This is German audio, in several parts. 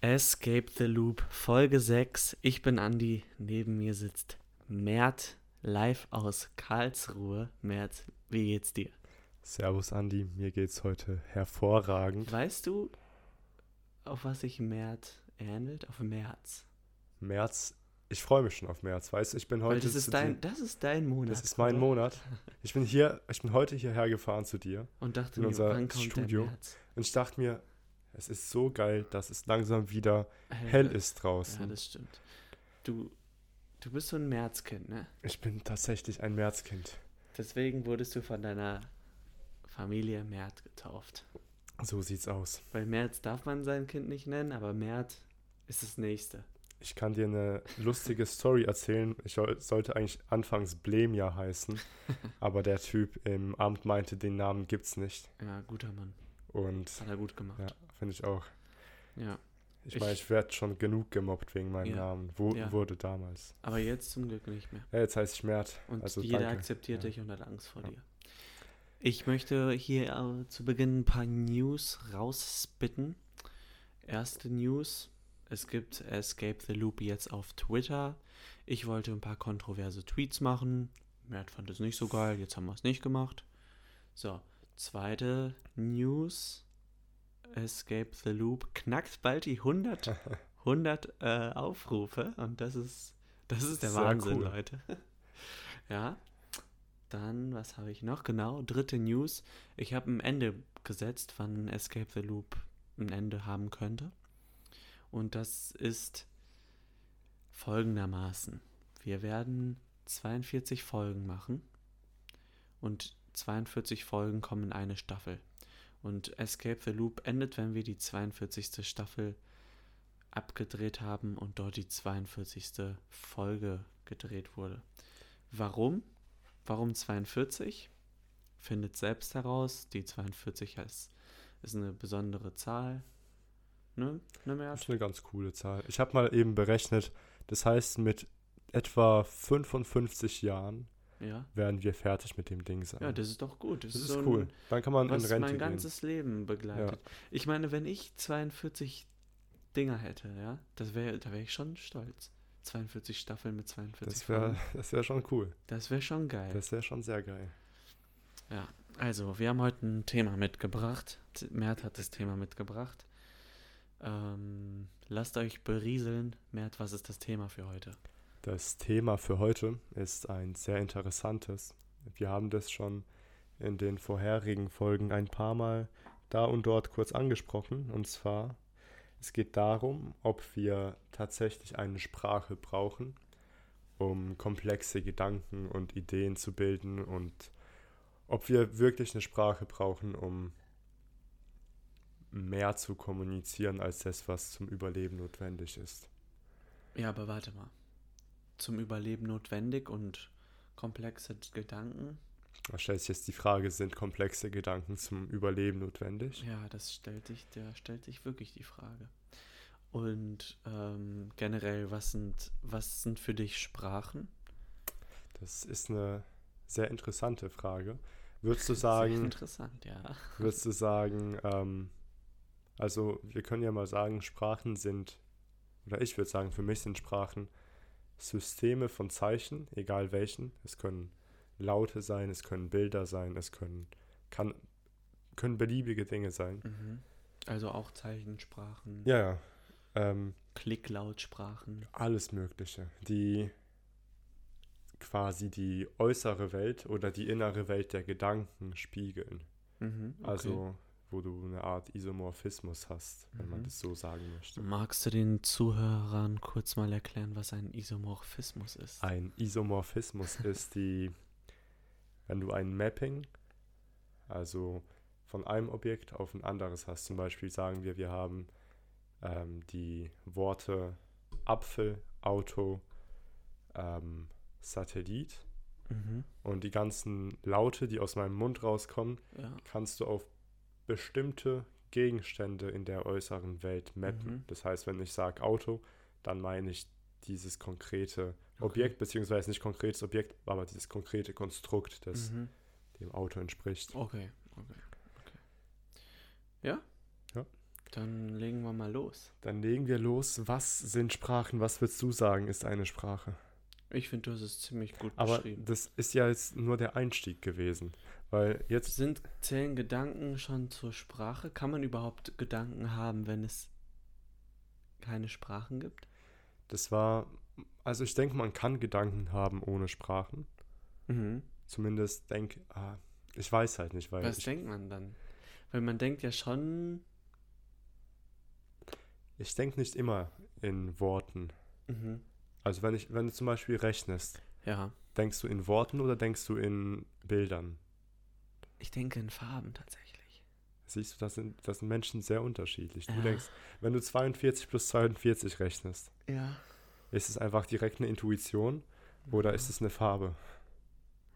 Escape the Loop, Folge 6. Ich bin Andi, neben mir sitzt Mert, live aus Karlsruhe. Mert, wie geht's dir? Servus Andi, mir geht's heute hervorragend. Weißt du, auf was sich Mert ähnelt? Auf März. März, ich freue mich schon auf März, weißt du, ich bin heute... Weil das, ist dein, das ist dein Monat. das ist mein oder? Monat. Ich bin hier, ich bin heute hierher gefahren zu dir Und dachte in mir, unser wann kommt Studio. und ich dachte mir, es ist so geil, dass es langsam wieder hell ist draußen. Ja, das stimmt. Du, du bist so ein Märzkind, ne? ich bin tatsächlich ein Märzkind. Deswegen wurdest du von deiner Familie Mert getauft. So sieht's aus. Weil März darf man sein Kind nicht nennen, aber Mert ist das nächste. Ich kann dir eine lustige Story erzählen. Ich soll- sollte eigentlich anfangs Blemja heißen, aber der Typ im Amt meinte, den Namen gibt's nicht. Ja, guter Mann. Und Das hat er gut gemacht. ja, finde ich auch. Ja. Ich Ich- meine, ich werde schon genug gemobbt wegen meinem Ja. Namen. Wo, Ja. Wurde damals. Aber jetzt zum Glück nicht mehr. Ja, jetzt heiße ich Mert. Und also jeder danke. akzeptiert dich und hat Angst vor dir. Ich möchte hier äh, zu Beginn ein paar News rausspitten. Erste News. Es gibt Escape the Loop jetzt auf Twitter. Ich wollte ein paar kontroverse Tweets machen. Mert fand es nicht so geil, jetzt haben wir es nicht gemacht. So, zweite News. Escape the Loop knackt bald die 100, 100 äh, Aufrufe und das ist, das ist der Sehr Wahnsinn, cool. Leute. ja, dann, was habe ich noch? Genau, dritte News. Ich habe ein Ende gesetzt, wann Escape the Loop ein Ende haben könnte. Und das ist folgendermaßen. Wir werden 42 Folgen machen und 42 Folgen kommen in eine Staffel. Und Escape the Loop endet, wenn wir die 42. Staffel abgedreht haben und dort die 42. Folge gedreht wurde. Warum? Warum 42? Findet selbst heraus. Die 42 ist, ist eine besondere Zahl. Ne? Ne, Das Mert? ist eine ganz coole Zahl. Ich habe mal eben berechnet, das heißt, mit etwa 55 Jahren Ja. werden wir fertig mit dem Ding sein. Ja, das ist doch gut. Das, das ist so ein- cool. Dann kann man in was Rente mein gehen. ganzes Leben begleitet. Ich meine, wenn ich 42 Dinger hätte, ja, das wäre, da wäre ich schon stolz. 42 Staffeln mit 42 Das wäre wär schon cool. Das wäre schon geil. Das wäre schon sehr geil. Ja, also, wir haben heute ein Thema mitgebracht. Mert hat das Thema mitgebracht. Ähm, lasst euch berieseln. Mert, was ist das Thema für heute? Das Thema für heute ist ein sehr interessantes. Wir haben das schon in den vorherigen Folgen ein paar Mal da und dort kurz angesprochen. Und zwar, es geht darum, ob wir tatsächlich eine Sprache brauchen, um komplexe Gedanken und Ideen zu bilden und ob wir wirklich eine Sprache brauchen, um mehr zu kommunizieren als das, was zum Überleben notwendig ist. Ja, aber warte mal. Zum Überleben notwendig und komplexe Gedanken? Da stellt sich jetzt die Frage, sind komplexe Gedanken zum Überleben notwendig? Ja, das stellt sich, der stellt sich wirklich die Frage. Und ähm, generell, was sind, was sind für dich Sprachen? Das ist eine sehr interessante Frage. Würdest du Sehr sagen, interessant, ja. würdest du sagen, ähm, also wir können ja mal sagen, Sprachen sind, oder ich würde sagen, für mich sind Sprachen Systeme von Zeichen, egal welchen. Es können Laute sein, es können Bilder sein, es können, kann, können beliebige Dinge sein. Mhm. Also auch Zeichensprachen, Ja, ja. Ähm, Klicklautsprachen. alles Mögliche, die quasi die äußere Welt oder die innere Welt der Gedanken spiegeln. Mhm, okay. Also, wo du eine Art Isomorphismus hast, wenn man Mhm. das so sagen möchte. Magst du den Zuhörern kurz mal erklären, was ein Isomorphismus ist? Ein Isomorphismus ist die, wenn du ein Mapping, also von einem Objekt auf ein anderes hast. Zum Beispiel sagen wir, wir haben ähm, die Worte Apfel, Auto, ähm, Satellit Mhm. und die ganzen Laute, die aus meinem Mund rauskommen, Ja. kannst du auf bestimmte Gegenstände in der äußeren Welt mappen. Mhm. Das heißt, wenn ich sage Auto, dann meine ich dieses konkrete Objekt, beziehungsweise nicht konkretes Objekt, aber dieses konkrete Konstrukt, das Mhm. dem Auto entspricht. Okay, okay, okay. Ja? Dann legen wir mal los. Dann legen wir los. Was sind Sprachen? Was würdest du sagen, ist eine Sprache? Ich finde, du hast es ziemlich gut Aber beschrieben. das ist ja jetzt nur der Einstieg gewesen. Weil jetzt, Sind, zählen Gedanken schon zur Sprache? Kann man überhaupt Gedanken haben, wenn es keine Sprachen gibt? das war, also ich denke, man kann Gedanken haben ohne Sprachen. Mhm. Zumindest denk, ah, ich weiß halt nicht, weil Was ich, denkt man dann? Weil man denkt ja schon. ich denke nicht immer in Worten. Mhm. Also wenn ich, wenn du zum Beispiel rechnest, Ja. denkst du in Worten oder denkst du in Bildern? Ich denke in Farben tatsächlich. Siehst du, das sind, das sind Menschen sehr unterschiedlich. Du Ja. denkst, wenn du 42 plus 42 rechnest, Ja. ist es einfach direkt eine Intuition oder ist es eine Farbe?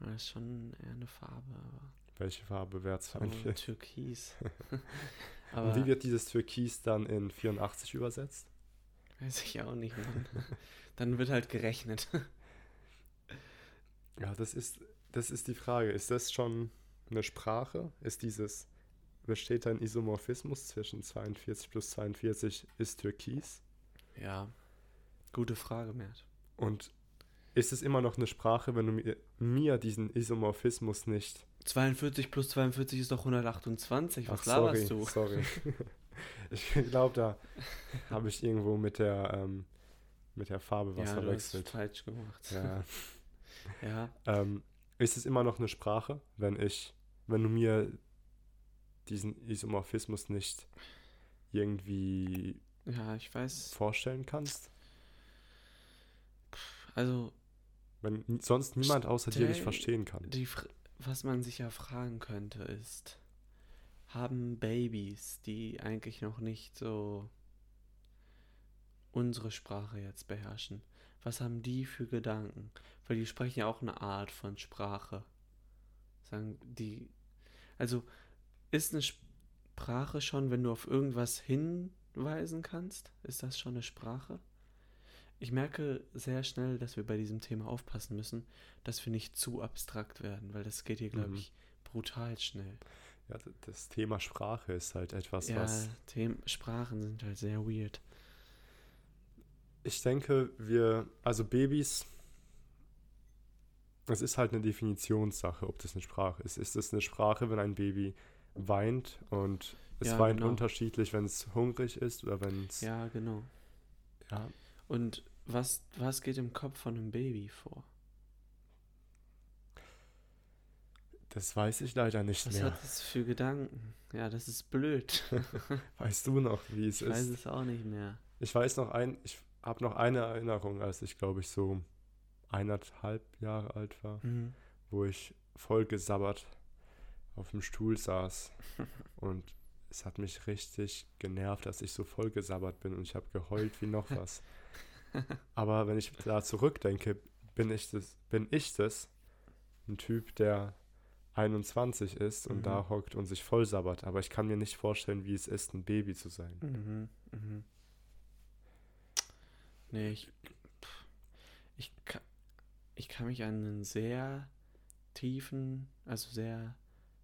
Das ist schon eher eine Farbe, aber Welche Farbe wäre so 42? türkis. Und wie wird dieses Türkis dann in 84 übersetzt? weiß ich auch nicht, Mann. Dann wird halt gerechnet. Ja, das ist, das ist die Frage. Ist das schon eine Sprache? Ist dieses, besteht ein Isomorphismus zwischen 42 plus 42 ist Türkis? Ja. Gute Frage, Mert. Und ist es immer noch eine Sprache, wenn du mir, mir diesen Isomorphismus nicht 42 plus 42 ist doch 128. Was Ach, laberst sorry, du? sorry. ich glaube, da habe ich irgendwo mit der, ähm, mit der Farbe was ja, du hast verwechselt. falsch gemacht. Ja. ja. ähm, ist es immer noch eine Sprache, wenn ich, wenn du mir diesen Isomorphismus nicht irgendwie Ja, ich weiß. vorstellen kannst? Also, Wenn sonst niemand außer dir dich verstehen kann. die, was man sich ja fragen könnte, ist, haben Babys, die eigentlich noch nicht so unsere Sprache jetzt beherrschen, was haben die für Gedanken? Weil die sprechen ja auch eine Art von Sprache. Sagen die, also ist eine Sprache schon, wenn du auf irgendwas hinweisen kannst? Ist das schon eine Sprache? Ich merke sehr schnell, dass wir bei diesem Thema aufpassen müssen, dass wir nicht zu abstrakt werden, weil das geht hier, glaube Mhm. ich, brutal schnell. Ja, das Thema Sprache ist halt etwas, ja, was Themen, Sprachen sind halt sehr weird. Ich denke, wir, also Babys, es ist halt eine Definitionssache, ob das eine Sprache ist. Ist es eine Sprache, wenn ein Baby weint und es Ja, weint genau. unterschiedlich, wenn es hungrig ist oder wenn es. Ja, genau. ja. Und was, was geht im Kopf von einem Baby vor? Das weiß ich leider nicht Was mehr. hat es für Gedanken? Ja, das ist blöd. Weißt du noch, wie es Ich weiß ist? es auch nicht mehr. Ich weiß noch ein, ich habe noch eine Erinnerung, als ich glaube ich so eineinhalb Jahre alt war, Mhm. wo ich voll gesabbert auf dem Stuhl saß und es hat mich richtig genervt, dass ich so voll gesabbert bin und ich habe geheult wie noch was. Aber wenn ich da zurückdenke, bin ich das, bin ich das, ein Typ, der 21 ist und Mhm. da hockt und sich voll sabbert. Aber ich kann mir nicht vorstellen, wie es ist, ein Baby zu sein. Mhm. Mhm. Nee, ich, ich, kann, ich kann mich an einen sehr tiefen, also sehr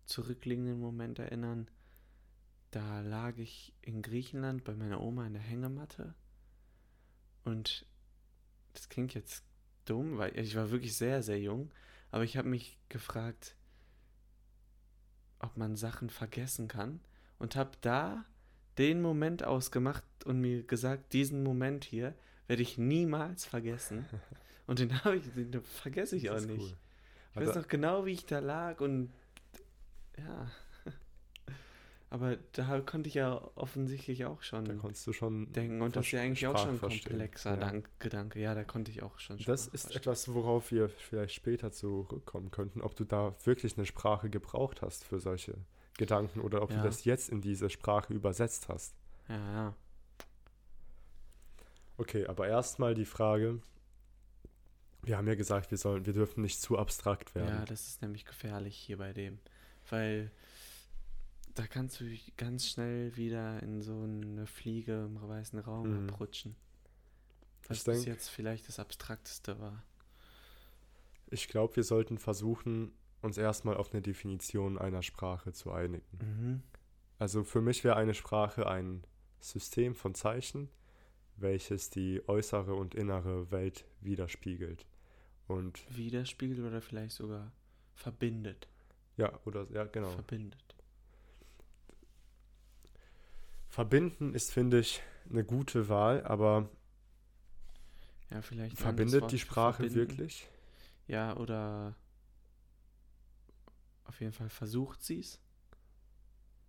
zurückliegenden Moment erinnern. Da lag ich in Griechenland bei meiner Oma in der Hängematte und das klingt jetzt dumm, weil ich war wirklich sehr, sehr jung, aber ich habe mich gefragt, ob man Sachen vergessen kann und habe da den Moment ausgemacht und mir gesagt, diesen Moment hier werde ich niemals vergessen. Und den habe ich, den vergesse ich auch Das ist nicht. cool. Ich weiß Also- noch genau, wie ich da lag und ja. Aber da konnte ich ja offensichtlich auch Da schon konntest du schon denken und das ist ja eigentlich auch schon ein komplexer Ja. Dank Gedanke. Ja, da konnte ich auch schon Das Sprache ist verstehen. etwas, worauf wir vielleicht später zurückkommen könnten, ob du da wirklich eine Sprache gebraucht hast für solche Gedanken oder ob Ja. du das jetzt in diese Sprache übersetzt hast. Ja, ja. Okay, aber erstmal die Frage, wir haben ja gesagt, wir sollen, wir dürfen nicht zu abstrakt werden. Ja, das ist nämlich gefährlich hier bei dem. Weil da kannst du ganz schnell wieder in so eine Fliege im weißen Raum Mhm. abrutschen. Was Ich bis denk- jetzt vielleicht das Abstrakteste war. Ich glaube, wir sollten versuchen, uns erstmal auf eine Definition einer Sprache zu einigen. Mhm. Also für mich wäre eine Sprache ein System von Zeichen, welches die äußere und innere Welt widerspiegelt. Und Widerspiegelt oder vielleicht sogar verbindet. ja, oder ja, genau. Verbindet. Verbinden ist, finde ich, eine gute Wahl, aber Ja, vielleicht. verbindet die Sprache verbinden. wirklich? Ja, oder auf jeden Fall versucht sie es.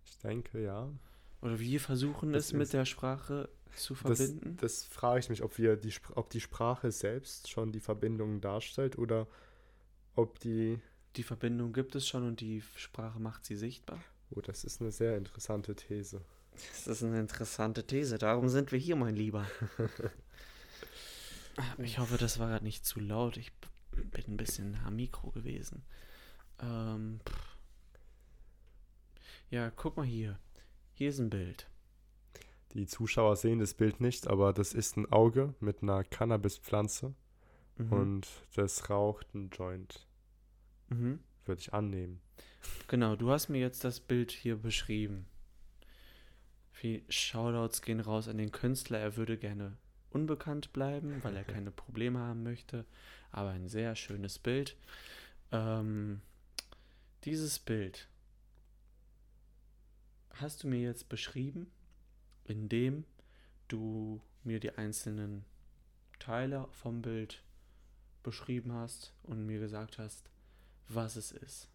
Ich denke, ja. Oder wir versuchen Das es mit der Sprache zu Das, verbinden. das frage ich mich, ob wir die, ob die Sprache selbst schon die Verbindung darstellt oder ob die. die Verbindung gibt es schon und die Sprache macht sie sichtbar. Oh, das ist eine sehr interessante These. Das ist eine interessante These. Darum sind wir hier, mein Lieber. Ich hoffe, das war gerade nicht zu laut. Ich bin ein bisschen am Mikro gewesen. Ähm, ja, guck mal hier. Hier ist ein Bild. Die Zuschauer sehen das Bild nicht, aber das ist ein Auge mit einer Cannabispflanze Mhm. und das raucht ein Joint, Mhm. würde ich annehmen. Genau, du hast mir jetzt das Bild hier beschrieben. Viel Shoutouts gehen raus an den Künstler. Er würde gerne unbekannt bleiben, weil er keine Probleme haben möchte. Aber ein sehr schönes Bild. Ähm, dieses Bild hast du mir jetzt beschrieben, indem du mir die einzelnen Teile vom Bild beschrieben hast und mir gesagt hast, was es ist.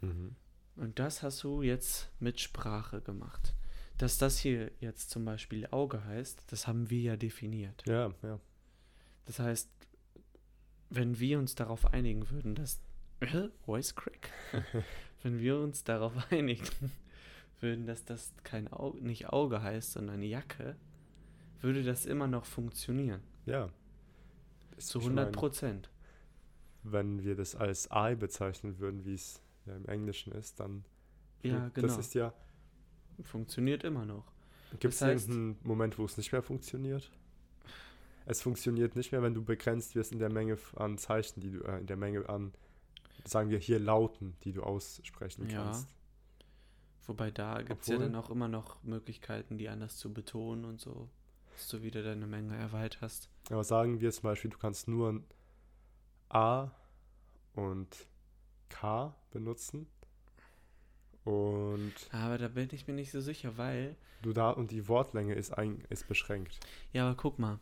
Mhm. Und das hast du jetzt mit Sprache gemacht. Dass das hier jetzt zum Beispiel Auge heißt, das haben wir ja definiert. Ja, ja. Das heißt, wenn wir uns darauf einigen würden, dass. Äh, Voice Crack? wenn wir uns darauf einigen würden, dass das kein Auge, nicht Auge heißt, sondern Jacke, würde das immer noch funktionieren. Ja. Das- Zu ich 100 mein, Prozent. Wenn wir das als I bezeichnen würden, wie es ja im Englischen ist, dann. Ja, genau. Das ist ja. Funktioniert immer noch. Gibt es Das heißt- irgendeinen Moment, wo es nicht mehr funktioniert? Es funktioniert nicht mehr, wenn du begrenzt wirst in der Menge an Zeichen, die du, äh, in der Menge an, sagen wir hier Lauten, die du aussprechen Ja. kannst. Wobei da gibt es ja dann auch immer noch Möglichkeiten, die anders zu betonen und so, dass du wieder deine Menge erweiterst. Aber sagen wir zum Beispiel, du kannst nur ein A und K benutzen. Und Aber da bin ich mir nicht so sicher, weil, du da und die Wortlänge ist, ein, ist beschränkt. ja, aber guck mal,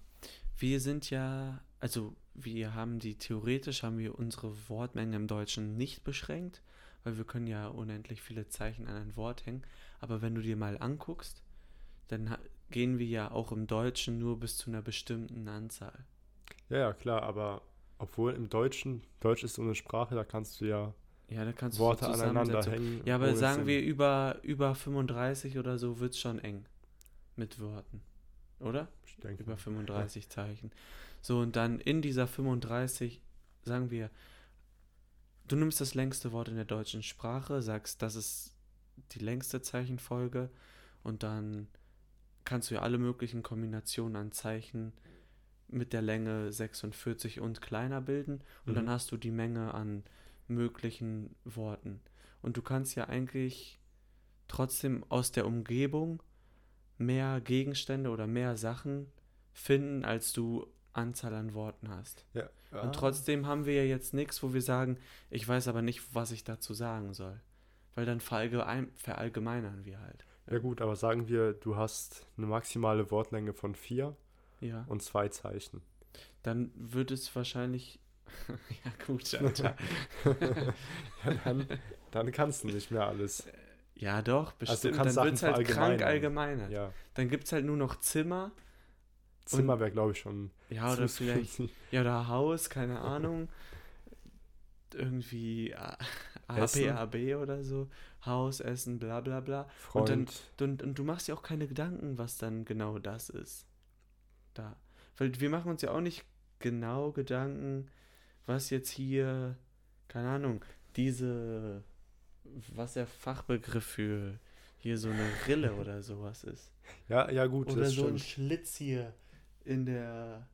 wir sind ja, also wir haben die, theoretisch haben wir unsere Wortmenge im Deutschen nicht beschränkt, weil wir können ja unendlich viele Zeichen an ein Wort hängen. Aber wenn du dir mal anguckst, dann gehen wir ja auch im Deutschen nur bis zu einer bestimmten Anzahl. Ja, ja, klar, aber obwohl im Deutschen, Deutsch ist so eine Sprache, da kannst du ja Ja, da kannst du Worte so aneinander hängen. Ja, aber sagen Sinn. wir über, über 35 oder so wird es schon eng mit Worten. Oder? Ich denke, Über 35 Zeichen. So, und dann in dieser 35 sagen wir, du nimmst das längste Wort in der deutschen Sprache, sagst, das ist die längste Zeichenfolge und dann kannst du ja alle möglichen Kombinationen an Zeichen mit der Länge 46 und kleiner bilden und dann Mhm. hast du die Menge an möglichen Worten. Und du kannst ja eigentlich trotzdem aus der Umgebung mehr Gegenstände oder mehr Sachen finden, als du Anzahl an Worten hast. Ja. Ah, Und trotzdem haben wir ja jetzt nichts, wo wir sagen, ich weiß aber nicht, was ich dazu sagen soll. Weil dann verallgemein, verallgemeinern wir halt. Ja gut, aber sagen wir, du hast eine maximale Wortlänge von vier Ja. und zwei Zeichen. Dann wird es wahrscheinlich. ja, gut, Alter. ja, dann, dann kannst du nicht mehr alles. ja, doch, bestimmt. kannst dann wird es halt krank allgemeinert. Ja. Dann gibt es halt nur noch Zimmer. Zimmer wäre, glaube ich, schon. Ja, oder vielleicht. Ja, oder Haus, keine Ahnung. Irgendwie A- Essen. APAB oder so. Haus, Essen, bla bla bla. Freund. dann- Und, und du machst ja auch keine Gedanken, was dann genau das ist. Da. Weil wir machen uns ja auch nicht genau Gedanken, was jetzt hier, keine Ahnung, diese, was der Fachbegriff für hier so eine Rille oder sowas ist. ja, ja, gut, Oder so ein stimmt. Schlitz hier in der,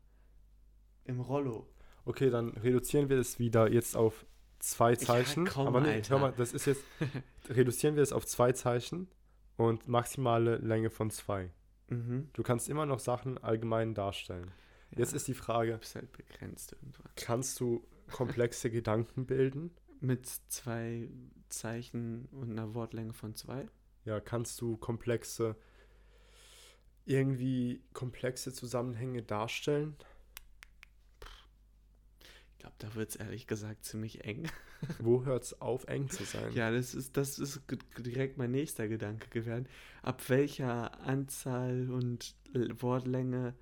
im Rollo. Okay, dann reduzieren wir es wieder jetzt auf zwei Ja, Zeichen. komm, aber nee, Alter. hör mal, das ist jetzt. reduzieren wir es auf zwei Zeichen und maximale Länge von 2. Mhm. Du kannst immer noch Sachen allgemein darstellen. Jetzt Ja, ist die Frage, du bist halt begrenzt irgendwann. kannst du komplexe Gedanken bilden? Mit zwei Zeichen und einer Wortlänge von zwei? Ja, kannst du komplexe, irgendwie komplexe Zusammenhänge darstellen? Ich glaube, da wird es ehrlich gesagt ziemlich eng. Wo hört es auf, eng zu sein? Ja, das ist, das ist direkt mein nächster Gedanke gewesen. Ab welcher Anzahl und Wortlänge,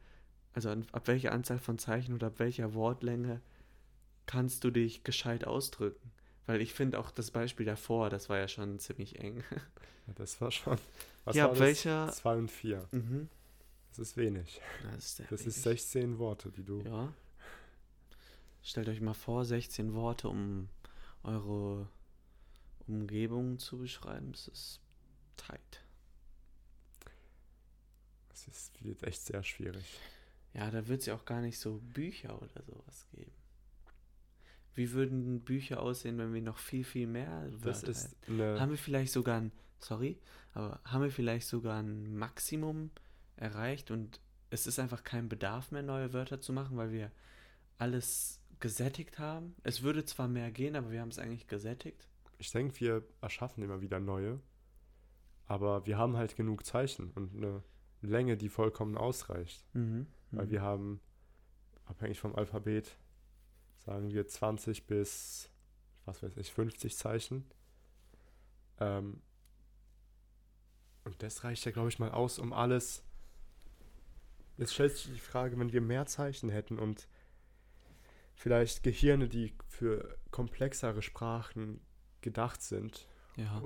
also ab welcher Anzahl von Zeichen oder ab welcher Wortlänge kannst du dich gescheit ausdrücken? Weil ich finde auch das Beispiel davor, das war ja schon ziemlich eng. Ja, Das war schon. Was Ja, war welcher- 2 und 4. Mhm. Das ist wenig. Das ist, Das ist wenig. 16 Worte, die du. Ja. Stellt euch mal vor, 16 Worte, um eure Umgebung zu beschreiben. Das ist tight. Das ist, wird echt sehr schwierig. Ja, da wird es ja auch gar nicht so Bücher oder sowas geben. Wie würden Bücher aussehen, wenn wir noch viel, viel mehr Das Wörter ist hätten? eine. Haben wir vielleicht sogar ein, sorry, aber haben wir vielleicht sogar ein Maximum erreicht und es ist einfach kein Bedarf mehr, neue Wörter zu machen, weil wir alles gesättigt haben? Es würde zwar mehr gehen, aber wir haben es eigentlich gesättigt. Ich denke, wir erschaffen immer wieder neue. Aber wir haben halt genug Zeichen und eine Länge, die vollkommen ausreicht. Mhm. Weil wir haben, abhängig vom Alphabet, sagen wir 20 bis, was weiß ich, 50 Zeichen. Ähm, und das reicht ja, glaube ich, mal aus, um alles. Jetzt stellt sich die Frage, wenn wir mehr Zeichen hätten und vielleicht Gehirne, die für komplexere Sprachen gedacht sind, ja.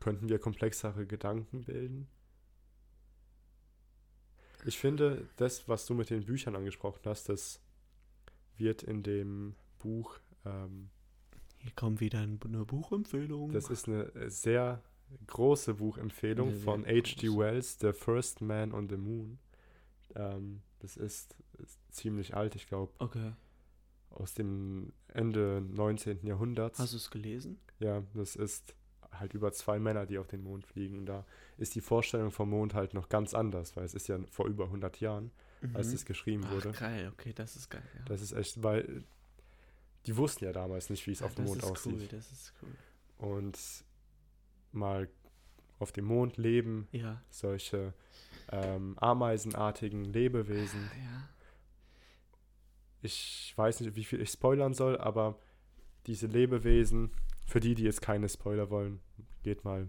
könnten wir komplexere Gedanken bilden? Ich finde, das, was du mit den Büchern angesprochen hast, das wird in dem Buch, ähm, Hier kommt wieder ein- eine Buchempfehlung. das ist eine sehr große Buchempfehlung Eine von H.G. Wells, The First Man on the Moon. Ähm, das ist, ist ziemlich alt, ich glaube, okay. aus dem Ende 19. Jahrhunderts. Hast du es gelesen? Ja, das ist halt über zwei Männer, die auf den Mond fliegen. Und da ist die Vorstellung vom Mond halt noch ganz anders, weil es ist ja vor über 100 Jahren, als Mhm. es geschrieben Ach, wurde. geil, okay, das ist geil. Ja. Das ist echt, weil die wussten ja damals nicht, wie es Ja, auf dem das Mond aussieht. Cool, das ist cool. Und mal auf dem Mond leben, Ja. solche ähm, ameisenartigen Lebewesen. Ja. Ich weiß nicht, wie viel ich spoilern soll, aber diese Lebewesen, für die, die jetzt keine Spoiler wollen, geht mal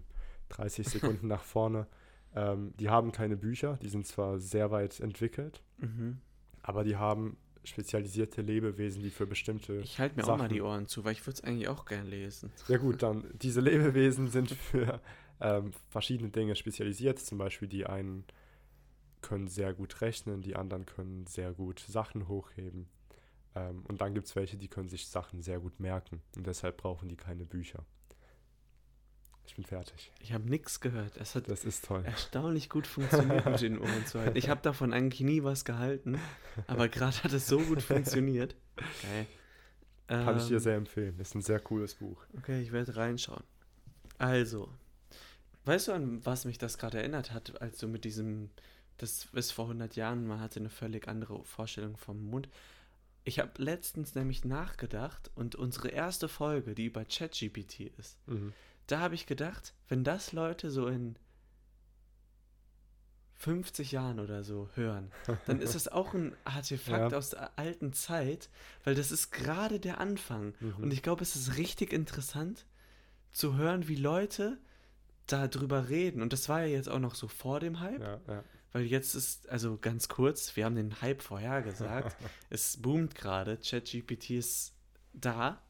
30 Sekunden nach vorne. Ähm, die haben keine Bücher, die sind zwar sehr weit entwickelt, Mhm. aber die haben spezialisierte Lebewesen, die für bestimmte. Ich halte mir auch mal Sachen. die Ohren zu, weil ich würde es eigentlich auch gern lesen. Ja gut, dann diese Lebewesen sind für ähm, verschiedene Dinge spezialisiert. Zum Beispiel die einen können sehr gut rechnen, die anderen können sehr gut Sachen hochheben. Ähm, und dann gibt es welche, die können sich Sachen sehr gut merken und deshalb brauchen die keine Bücher. Ich bin fertig. Ich habe nichts gehört. Es hat Das ist toll. erstaunlich gut funktioniert mit den Ohren zu halten. Ich habe davon eigentlich nie was gehalten, aber gerade hat es so gut funktioniert. Geil. Kann ich dir Ähm, sehr empfehlen. Ist ein sehr cooles Buch. Okay, ich werde reinschauen. Also, weißt du, an was mich das gerade erinnert hat, als du mit diesem, das ist vor 100 Jahren, man hatte eine völlig andere Vorstellung vom Mond. Ich habe letztens nämlich nachgedacht und unsere erste Folge, die über ChatGPT ist, Mhm. Da habe ich gedacht, wenn das Leute so in 50 Jahren oder so hören, dann ist das auch ein Artefakt Ja. aus der alten Zeit, weil das ist gerade der Anfang. Mhm. Und ich glaube, es ist richtig interessant zu hören, wie Leute darüber reden. Und das war ja jetzt auch noch so vor dem Hype, ja, ja. weil jetzt ist, also ganz kurz, wir haben den Hype vorhergesagt. es boomt gerade, ChatGPT ist da.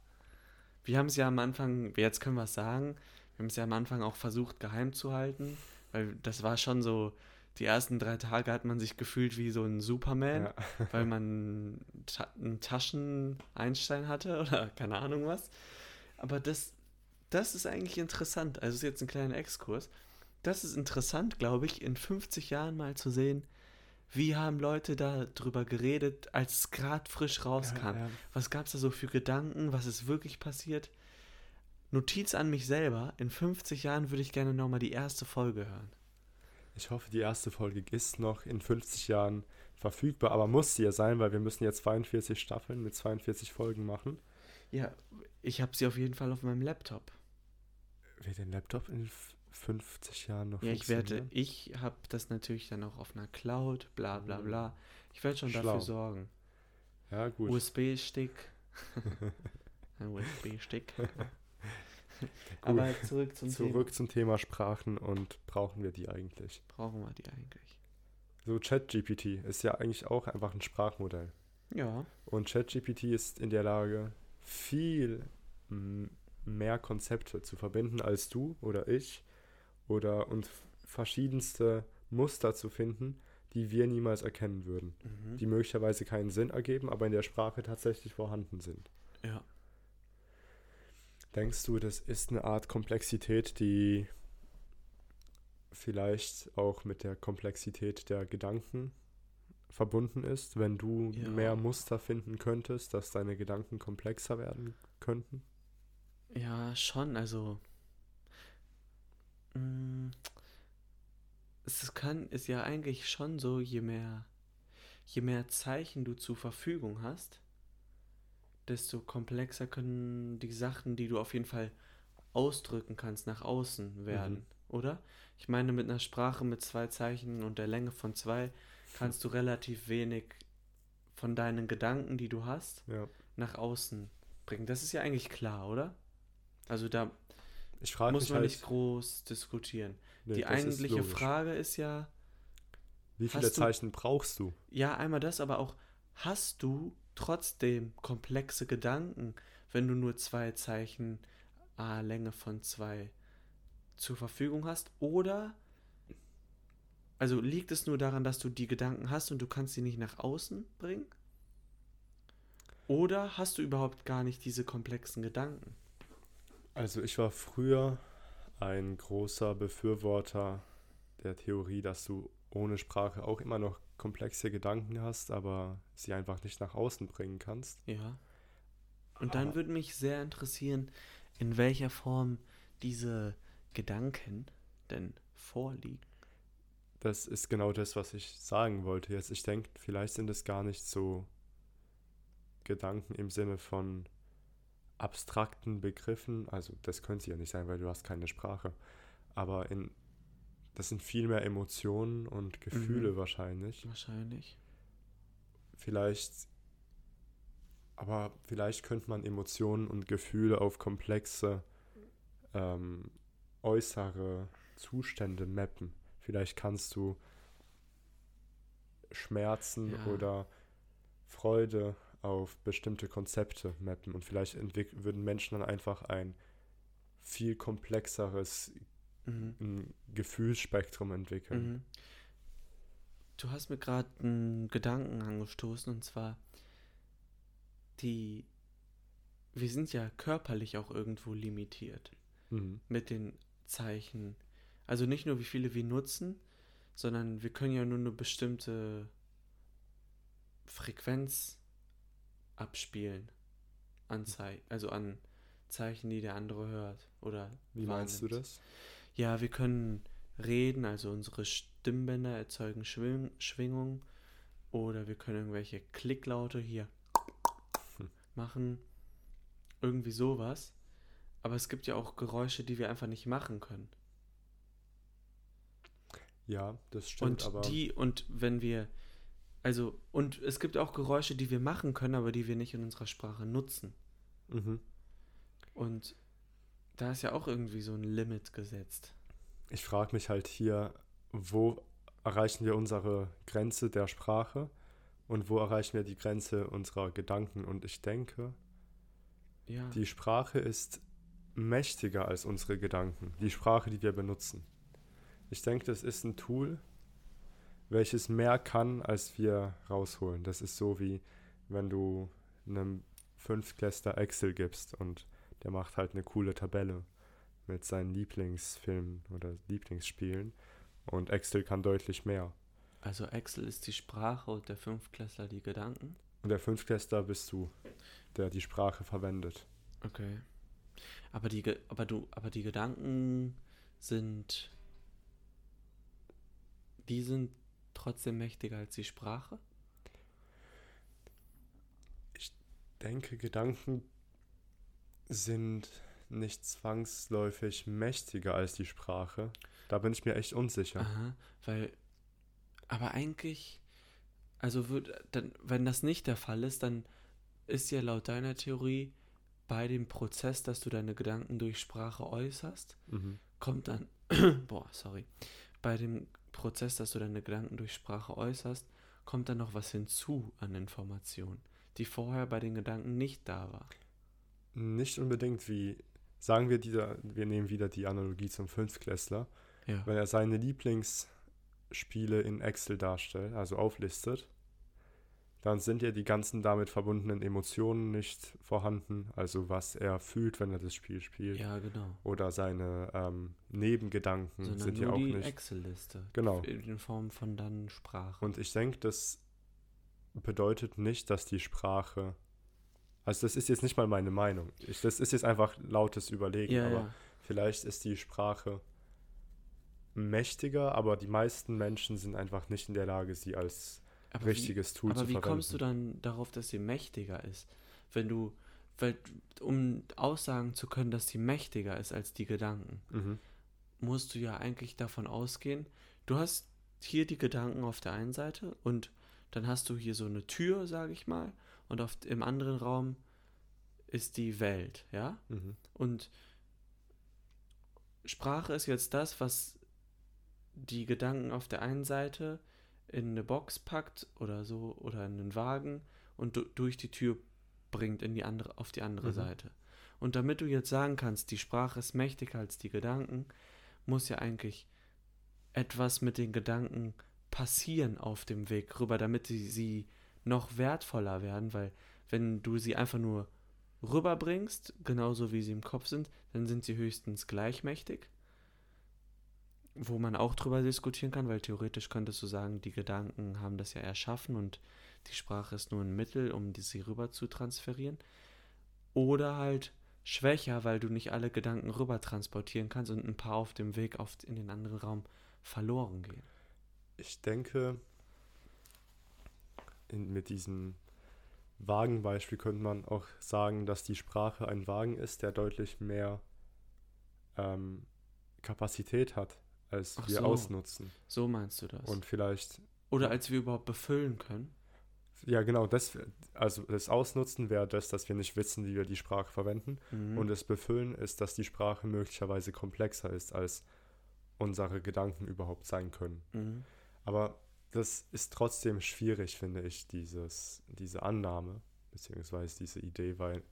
Wir haben es ja am Anfang, jetzt können wir es sagen, wir haben es ja am Anfang auch versucht geheim zu halten, weil das war schon so, die ersten drei Tage hat man sich gefühlt wie so ein Superman ja. weil man ta einen Taschen-Einstein hatte oder keine Ahnung was. Aber das, das ist eigentlich interessant. Also ist jetzt ein kleiner Exkurs. Das ist interessant, glaube ich, in 50 Jahren mal zu sehen, wie haben Leute da drüber geredet, als es gerade frisch rauskam. Ja, ja. Was gab es da so für Gedanken? Was ist wirklich passiert? Notiz an mich selber, in 50 Jahren würde ich gerne nochmal die erste Folge hören. Ich hoffe, die erste Folge ist noch in 50 Jahren verfügbar, aber muss sie ja sein, weil wir müssen jetzt 42 Staffeln mit 42 Folgen machen. Ja, ich habe sie auf jeden Fall auf meinem Laptop. Wird den Laptop in 50 Jahren noch Ja, ich werde, ich habe das natürlich dann auch auf einer Cloud, bla bla Mhm. bla. Ich werde schon Schlau. dafür sorgen. Ja, gut. USB-Stick. Ein USB-Stick. Aber zurück zum Zurück zum Thema Sprachen und brauchen wir die eigentlich? Brauchen wir die eigentlich? So ChatGPT ist ja eigentlich auch einfach ein Sprachmodell. Ja. Und ChatGPT ist in der Lage, viel mehr Konzepte zu verbinden als du oder ich oder und verschiedenste Muster zu finden, die wir niemals erkennen würden, Mhm. die möglicherweise keinen Sinn ergeben, aber in der Sprache tatsächlich vorhanden sind. Ja. Denkst du, das ist eine Art Komplexität, die vielleicht auch mit der Komplexität der Gedanken verbunden ist, wenn du Ja. mehr Muster finden könntest, dass deine Gedanken komplexer werden könnten? Ja, schon, also. Mh, Es kann, ist ja eigentlich schon so, je mehr, je mehr Zeichen du zur Verfügung hast, desto komplexer können die Sachen, die du auf jeden Fall ausdrücken kannst, nach außen werden, Mhm. oder? Ich meine, mit einer Sprache mit zwei Zeichen und der Länge von zwei kannst du relativ wenig von deinen Gedanken, die du hast, Ja. nach außen bringen. Das ist ja eigentlich klar, oder? Also da Ich frage muss mich man halt, nicht groß diskutieren. nee, Die ist eigentliche logisch. Frage ist ja, wie viele hast du- Zeichen brauchst du? ja, einmal das, aber auch, hast du trotzdem komplexe Gedanken, wenn du nur zwei Zeichen A Länge von zwei zur Verfügung hast? Oder, also liegt es nur daran, dass du die Gedanken hast und du kannst sie nicht nach außen bringen? Oder hast du überhaupt gar nicht diese komplexen Gedanken? Also ich war früher ein großer Befürworter der Theorie, dass du ohne Sprache auch immer noch komplexe Gedanken hast, aber sie einfach nicht nach außen bringen kannst. Ja. Und dann Aber- würde mich sehr interessieren, in welcher Form diese Gedanken denn vorliegen. Das ist genau das, was ich sagen wollte jetzt. Ich denke, vielleicht sind es gar nicht so Gedanken im Sinne von abstrakten Begriffen. Also das könnte sie ja nicht sein, weil du hast keine Sprache. Aber in, das sind viel mehr Emotionen und Gefühle Mhm. wahrscheinlich. Wahrscheinlich. Vielleicht, aber vielleicht könnte man Emotionen und Gefühle auf komplexe ähm, äußere Zustände mappen. Vielleicht kannst du Schmerzen Ja. oder Freude auf bestimmte Konzepte mappen und vielleicht würden Menschen dann einfach ein viel komplexeres Mhm. Gefühlsspektrum entwickeln. Mhm. Du hast mir gerade einen Gedanken angestoßen und zwar die wir sind ja körperlich auch irgendwo limitiert Mhm. mit den Zeichen. Also nicht nur wie viele wir nutzen, sondern wir können ja nur eine bestimmte Frequenz abspielen an Zei also an Zeichen, die der andere hört oder Wie meinst du das? Ja, wir können reden, also unsere Stimmbänder erzeugen Schwing Schwingung oder wir können irgendwelche Klicklaute hier Hm. machen, irgendwie sowas. Aber es gibt ja auch Geräusche, die wir einfach nicht machen können. Ja, das stimmt, und aber die und wenn wir also und es gibt auch Geräusche, die wir machen können, aber die wir nicht in unserer Sprache nutzen. mhm. Und da ist ja auch irgendwie so ein Limit gesetzt. ich frage mich halt hier, wo erreichen wir unsere Grenze der Sprache und wo erreichen wir die Grenze unserer Gedanken? Und ich denke, Ja. die Sprache ist mächtiger als unsere Gedanken, die Sprache, die wir benutzen. Ich denke, das ist ein Tool, welches mehr kann, als wir rausholen. Das ist so wie, wenn du einem Fünftklässler Excel gibst und der macht halt eine coole Tabelle mit seinen Lieblingsfilmen oder Lieblingsspielen und Excel kann deutlich mehr. Also Excel ist die Sprache und der Fünftklässler die Gedanken. Und der Fünftklässler bist du, der die Sprache verwendet. Okay. Aber die, aber du, aber die Gedanken sind, die sind trotzdem mächtiger als die Sprache? denke, Gedanken sind nicht zwangsläufig mächtiger als die Sprache. Da bin ich mir echt unsicher. Aha, weil, aber eigentlich, also wird, dann, wenn das nicht der Fall ist, dann ist ja laut deiner Theorie bei dem Prozess, dass du deine Gedanken durch Sprache äußerst, Mhm. kommt dann, boah, sorry, bei dem Prozess, dass du deine Gedanken durch Sprache äußerst, kommt dann noch was hinzu an Informationen, die vorher bei den Gedanken nicht da war. Nicht unbedingt wie, sagen wir, dieser, wir nehmen wieder die Analogie zum Fünftklässler. Ja. Wenn er seine Lieblingsspiele in Excel darstellt, also auflistet, dann sind ja die ganzen damit verbundenen Emotionen nicht vorhanden. Also was er fühlt, wenn er das Spiel spielt. Ja, genau. Oder seine ähm, Nebengedanken Sondern sind ja auch die nicht. Excel-Liste. Genau. In Form von dann Sprache. Und ich denke, das bedeutet nicht, dass die Sprache. Also, das ist jetzt nicht mal meine Meinung. Ich, das ist jetzt einfach lautes Überlegen. ja, aber ja. vielleicht ist die Sprache mächtiger, aber die meisten Menschen sind einfach nicht in der Lage, sie als Aber wie, richtiges Tool aber zu wie verwenden. kommst du dann darauf, dass sie mächtiger ist? Wenn du, weil, um aussagen zu können, dass sie mächtiger ist als die Gedanken, Mhm. musst du ja eigentlich davon ausgehen, du hast hier die Gedanken auf der einen Seite und dann hast du hier so eine Tür, sage ich mal, und auf, im anderen Raum ist die Welt, ja? Mhm. Und Sprache ist jetzt das, was die Gedanken auf der einen Seite in eine Box packt oder so oder in einen Wagen und du, durch die Tür bringt in die andere auf die andere Mhm. Seite. Und damit du jetzt sagen kannst, die Sprache ist mächtiger als die Gedanken, muss ja eigentlich etwas mit den Gedanken passieren auf dem Weg rüber, damit sie, sie noch wertvoller werden, weil wenn du sie einfach nur rüberbringst, genauso wie sie im Kopf sind, dann sind sie höchstens gleichmächtig. Wo man auch drüber diskutieren kann, weil theoretisch könntest du sagen, die Gedanken haben das ja erschaffen und die Sprache ist nur ein Mittel, um sie rüber zu transferieren. Oder halt schwächer, weil du nicht alle Gedanken rüber transportieren kannst und ein paar auf dem Weg auf, in den anderen Raum verloren gehen. Ich denke, in, mit diesem Wagenbeispiel könnte man auch sagen, dass die Sprache ein Wagen ist, der deutlich mehr ähm, Kapazität hat, als Ach wir so. ausnutzen. So meinst du das? Und vielleicht, Oder als wir überhaupt befüllen können. ja genau, das, also das Ausnutzen wäre das, dass wir nicht wissen, wie wir die Sprache verwenden. Mhm. Und das Befüllen ist, dass die Sprache möglicherweise komplexer ist, als unsere Gedanken überhaupt sein können. mhm. Aber das ist trotzdem schwierig, finde ich, dieses, diese Annahme, beziehungsweise diese Idee, weil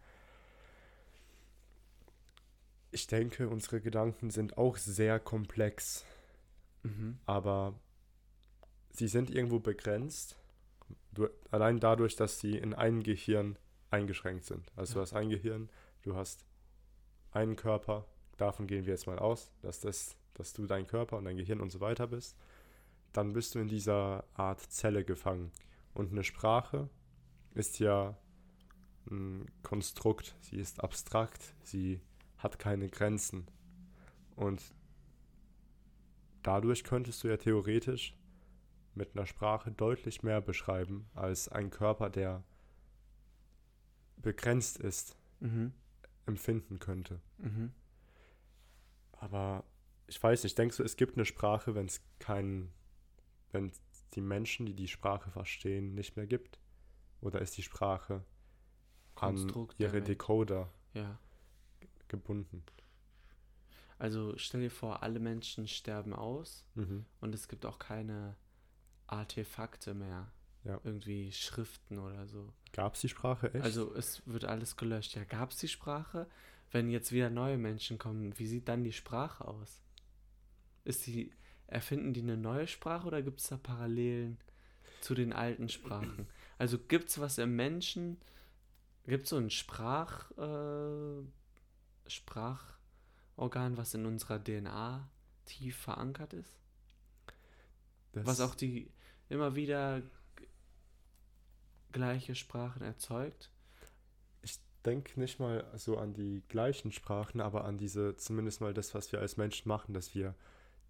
ich denke, unsere Gedanken sind auch sehr komplex, Mhm. aber sie sind irgendwo begrenzt, du, allein dadurch, dass sie in einem Gehirn eingeschränkt sind. Also du Ja. hast ein Gehirn, du hast einen Körper, davon gehen wir jetzt mal aus, dass, das, dass du dein Körper und dein Gehirn und so weiter bist. Dann bist du in dieser Art Zelle gefangen. Und eine Sprache ist ja ein Konstrukt, sie ist abstrakt, sie hat keine Grenzen. Und dadurch könntest du ja theoretisch mit einer Sprache deutlich mehr beschreiben als ein Körper, der begrenzt ist, Mhm. empfinden könnte. Mhm. Aber ich weiß nicht, denkst du, es gibt eine Sprache, wenn es keinen, wenn die Menschen, die die Sprache verstehen, nicht mehr gibt? Oder ist die Sprache an Konstrukt der ihre. Decoder Ja. Gebunden? Also stell dir vor, alle Menschen sterben aus Mhm. und es gibt auch keine Artefakte mehr. Ja. Irgendwie Schriften oder so. Gab es die Sprache echt? Also es wird alles gelöscht. Ja, gab es die Sprache? Wenn jetzt wieder neue Menschen kommen, wie sieht dann die Sprache aus? Ist die, erfinden die eine neue Sprache oder gibt es da Parallelen zu den alten Sprachen? Also gibt es was im Menschen, gibt es so ein Sprach, äh, Sprachorgan, was in unserer DNA tief verankert ist? das, was auch die immer wieder gleiche Sprachen erzeugt? denke nicht mal so an die gleichen Sprachen, aber an diese, zumindest mal das, was wir als Menschen machen, dass wir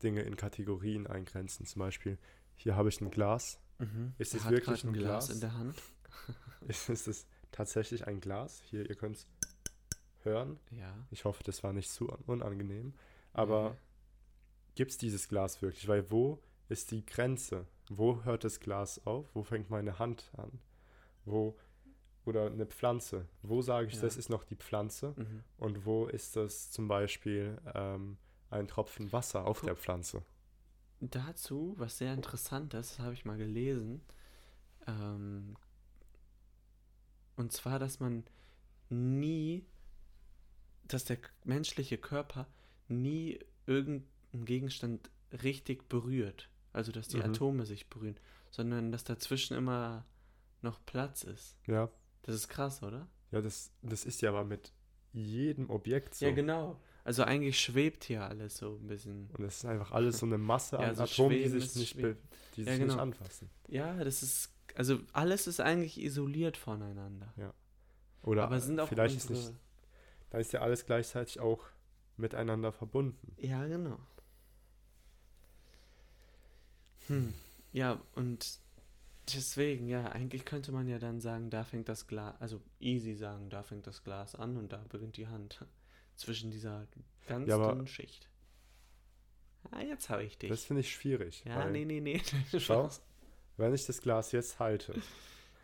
Dinge in Kategorien eingrenzen. Zum Beispiel, hier habe ich ein Glas. Mhm. Ist es wirklich ein Glas Glas? in der Hand? Ist es tatsächlich ein Glas? Hier, ihr könnt es hören. Ja. Ich hoffe, das war nicht zu un- unangenehm. Aber Nee. gibt es dieses Glas wirklich? Weil wo ist die Grenze? Wo hört das Glas auf? Wo fängt meine Hand an? Wo oder eine Pflanze? Wo sage ich, Ja. das ist noch die Pflanze? Mhm. Und wo ist das zum Beispiel ähm, ein Tropfen Wasser auf Guck. der Pflanze? Dazu, was sehr interessant ist, das habe ich mal gelesen. Ähm, und zwar, dass man nie, dass der menschliche Körper nie irgendeinen Gegenstand richtig berührt. Also, dass die Mhm. Atome sich berühren, sondern dass dazwischen immer noch Platz ist. Ja, Das ist krass, oder? ja das, das ist ja aber mit jedem Objekt so. Ja, genau. Also eigentlich schwebt hier alles so ein bisschen. Und es ist einfach alles so eine Masse Ja, an so Atomen, die sich, ist nicht, die Ja, sich nicht genau. anfassen. Ja, das ist, also alles ist eigentlich isoliert voneinander. Oder Aber sind auch vielleicht ist unsere, nicht, da ist ja alles gleichzeitig auch miteinander verbunden. Ja, genau. Hm. Ja, und deswegen, ja, eigentlich könnte man ja dann sagen, da fängt das Glas, also easy sagen, da fängt das Glas an und da beginnt die Hand. Zwischen dieser ganz Ja, dünnen Schicht. Ah, jetzt habe ich dich. Das finde ich schwierig. ja, nee, nee, nee. Schau, wenn ich das Glas jetzt halte,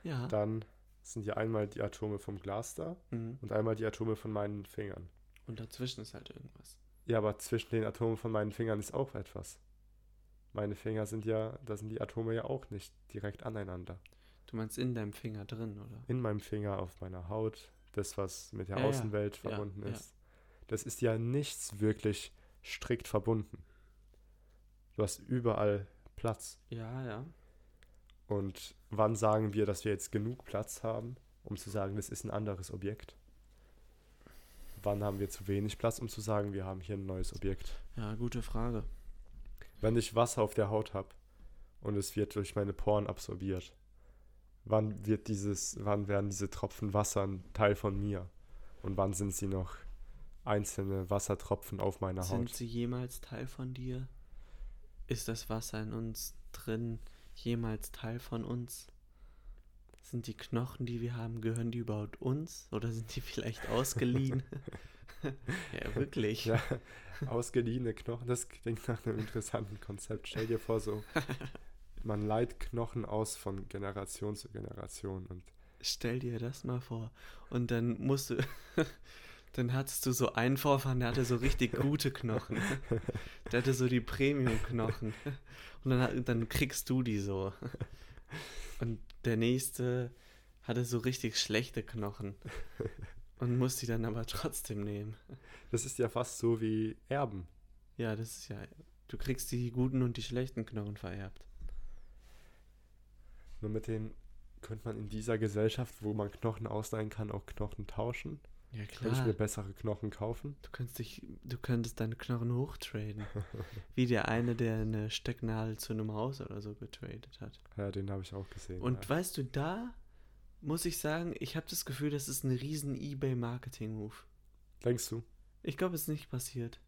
Ja. dann sind ja einmal die Atome vom Glas da Mhm. und einmal die Atome von meinen Fingern. Und dazwischen ist halt irgendwas. Ja, aber zwischen den Atomen von meinen Fingern ist auch etwas. Meine Finger sind ja, da sind die Atome ja auch nicht direkt aneinander. Du meinst in deinem Finger drin, oder? In meinem Finger, auf meiner Haut, das, was mit der Ja. Außenwelt Ja, verbunden ja. ist. Das ist ja nichts wirklich strikt verbunden. Du hast überall Platz. Ja, ja. Und wann sagen wir, dass wir jetzt genug Platz haben, um zu sagen, das ist ein anderes Objekt? Wann haben wir zu wenig Platz, um zu sagen, wir haben hier ein neues Objekt? Ja, gute Frage. Wenn ich Wasser auf der Haut habe und es wird durch meine Poren absorbiert, wann wird dieses, wann werden diese Tropfen Wasser ein Teil von mir? Und wann sind sie noch einzelne Wassertropfen auf meiner Sind Haut? sie jemals Teil von dir? Ist das Wasser in uns drin jemals Teil von uns? Sind die Knochen, die wir haben, gehören die überhaupt uns? Oder sind die vielleicht ausgeliehen? ja, wirklich. Ja, ausgeliehene Knochen, das klingt nach einem interessanten Konzept. Stell dir vor, so, man leiht Knochen aus von Generation zu Generation und Stell dir das mal vor. Und dann musst du. Dann hattest du so einen Vorfahren, der hatte so richtig gute Knochen. Der hatte so die Premium-Knochen. Und dann, dann kriegst du die so. Und der nächste hatte so richtig schlechte Knochen. Und muss die dann aber trotzdem nehmen. das ist ja fast so wie Erben. Ja, das ist ja. Du kriegst die guten und die schlechten Knochen vererbt. Nur mit denen könnte man in dieser Gesellschaft, wo man Knochen ausleihen kann, auch Knochen tauschen. Ja, Könnte ich klar. mir bessere Knochen kaufen? Du könntest dich, du könntest deine Knochen hochtraden. Wie der eine, der eine Stecknadel zu einem Haus oder so getradet hat. Ja, den habe ich auch gesehen. Und ja. weißt du, da muss ich sagen, ich habe das Gefühl, das ist ein riesen eBay-Marketing-Move. Denkst du? Ich glaube, es ist nicht passiert.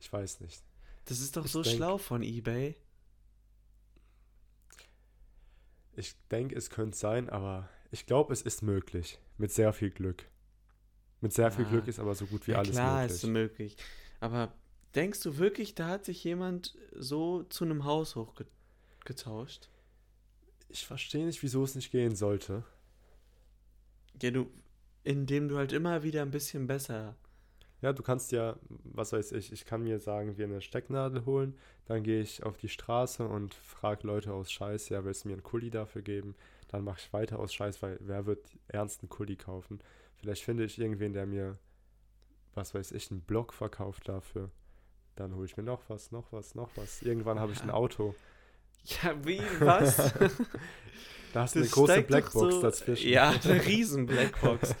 Ich weiß nicht. Das ist doch Ich so denk- schlau von eBay. Ich denke, es könnte sein, aber ich glaube, es ist möglich. Mit sehr viel Glück. Mit sehr viel Ja. Glück ist aber so gut wie ja, alles klar möglich. ist möglich. Aber denkst du wirklich, da hat sich jemand so zu einem Haus hochgetauscht? Ich verstehe nicht, wieso es nicht gehen sollte. Ja, du, indem du halt immer wieder ein bisschen besser. Ja, du kannst ja, was weiß ich, ich kann mir sagen, wir eine Stecknadel holen, dann gehe ich auf die Straße und frage Leute aus Scheiß, ja, willst du mir einen Kuli dafür geben? Dann mache ich weiter aus Scheiß, weil wer wird ernst einen Kuli kaufen? Vielleicht finde ich irgendwen, der mir, was weiß ich, einen Block verkauft dafür. Dann hole ich mir noch was, noch was, noch was. Irgendwann habe ich ein. Auto. Ja, wie, was? Da hast du eine große Blackbox so- dazwischen. Ja, eine riesen Blackbox.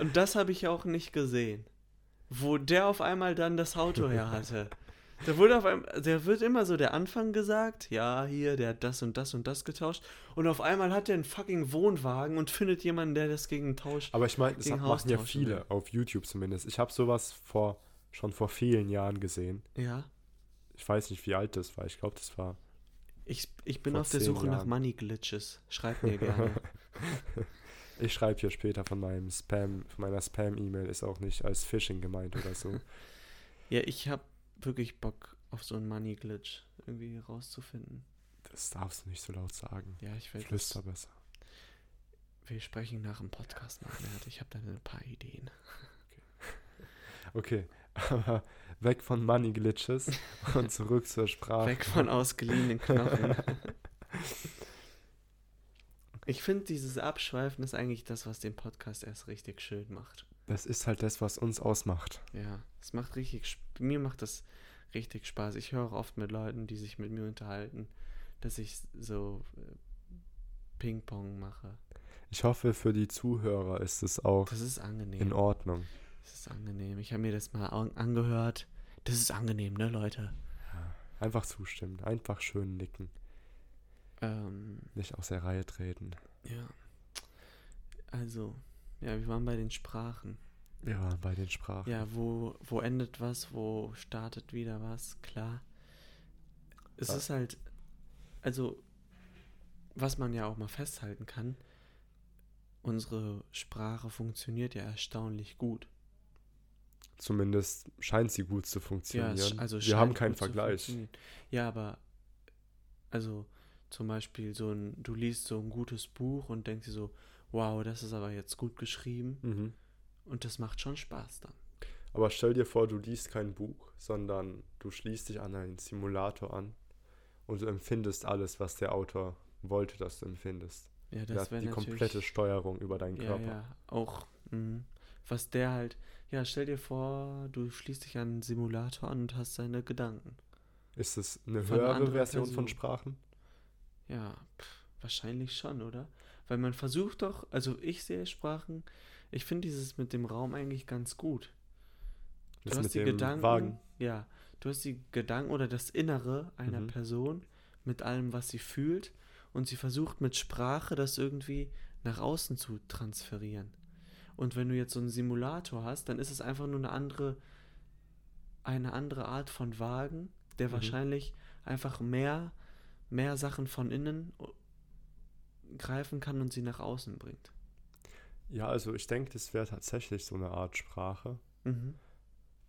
Und das habe ich auch nicht gesehen. Wo der auf einmal dann das Auto her hatte. Da wurde auf einmal, der wird immer so der Anfang gesagt, ja, hier, der hat das und das und das getauscht. Und auf einmal hat er einen fucking Wohnwagen und findet jemanden, der das gegen tauscht. Aber ich meine, das Gegen machen ja viele, oder? auf YouTube zumindest. Ich habe sowas vor, schon vor vielen Jahren gesehen. Ja. Ich weiß nicht, wie alt das war. Ich glaube, das war. Ich, ich bin auf der Suche nach Jahren. Money Glitches. Schreib mir gerne. Ich schreibe hier später von meinem Spam, von meiner Spam-E-Mail, ist auch nicht als Phishing gemeint oder so. ja, ich habe wirklich Bock auf so einen Money Glitch irgendwie rauszufinden. Das darfst du nicht so laut sagen. Ja, ich will das. Flüster besser. Wir sprechen nach dem Podcast mal. Ich habe da ein paar Ideen. Okay, aber weg von Money Glitches und zurück zur Sprache. Weg von ausgeliehenen Knochen. Ich finde, dieses Abschweifen ist eigentlich das, was den Podcast erst richtig schön macht. Das ist halt das, was uns ausmacht. Ja, es macht richtig, mir macht das richtig Spaß. Ich höre oft mit Leuten, die sich mit mir unterhalten, dass ich so äh, Ping-Pong mache. Ich hoffe, für die Zuhörer ist es auch Das ist angenehm. in Ordnung. Das ist angenehm. Ich habe mir das mal an- angehört. Das ist angenehm, ne, Leute? Einfach zustimmen, einfach schön nicken, Ähm, nicht aus der Reihe treten. ja. Also, ja, wir waren bei den Sprachen. Wir waren bei den Sprachen. Ja, wo, wo endet was, wo startet wieder was, klar. Es Ja. ist halt, also, was man ja auch mal festhalten kann, unsere Sprache funktioniert ja erstaunlich gut. Zumindest scheint sie gut zu Ja, funktionieren. es- also Wir haben keinen Vergleich. Ja, aber, also, zum Beispiel so ein, du liest so ein gutes Buch und denkst dir so, wow, das ist aber jetzt gut geschrieben Mhm. und das macht schon Spaß dann. Aber stell dir vor, du liest kein Buch, sondern du schließt dich an einen Simulator an und du empfindest alles, was der Autor wollte, dass du empfindest. Ja, das wäre die komplette Steuerung über deinen Ja, Körper. ja, auch. mh. Was der halt, ja, stell dir vor, du schließt dich an einen Simulator an und hast seine Gedanken. Ist es eine Von höhere Version von Person. Sprachen? Ja, pff, wahrscheinlich schon, oder? Weil man versucht doch, also ich sehe Sprachen, ich finde dieses mit dem Raum eigentlich ganz gut. Du Das hast die Gedanken, Wagen. ja, du hast die Gedanken oder das Innere einer Mhm. Person mit allem, was sie fühlt und sie versucht mit Sprache das irgendwie nach außen zu transferieren. Und wenn du jetzt so einen Simulator hast, dann ist es einfach nur eine andere, eine andere Art von Wagen, der Mhm. wahrscheinlich einfach mehr, mehr Sachen von innen greifen kann und sie nach außen bringt. Ja, also ich denke, das wäre tatsächlich so eine Art Sprache. Mhm.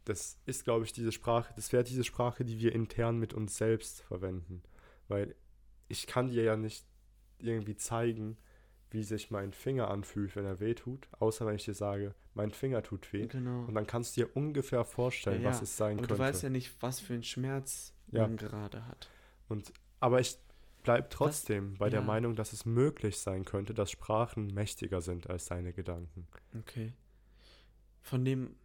Das ist, glaube ich, diese Sprache, das wäre diese Sprache, die wir intern mit uns selbst verwenden. Weil ich kann dir ja nicht irgendwie zeigen, wie sich mein Finger anfühlt, wenn er weh tut, außer wenn ich dir sage, mein Finger tut weh. Genau. Und dann kannst du dir ungefähr vorstellen, Ja, was ja. es sein Aber könnte. du weißt ja nicht, was für einen Schmerz Ja. man gerade hat. Und, aber ich bleibe trotzdem bei der Ja. Meinung, dass es möglich sein könnte, dass Sprachen mächtiger sind als deine Gedanken. Okay. Von dem.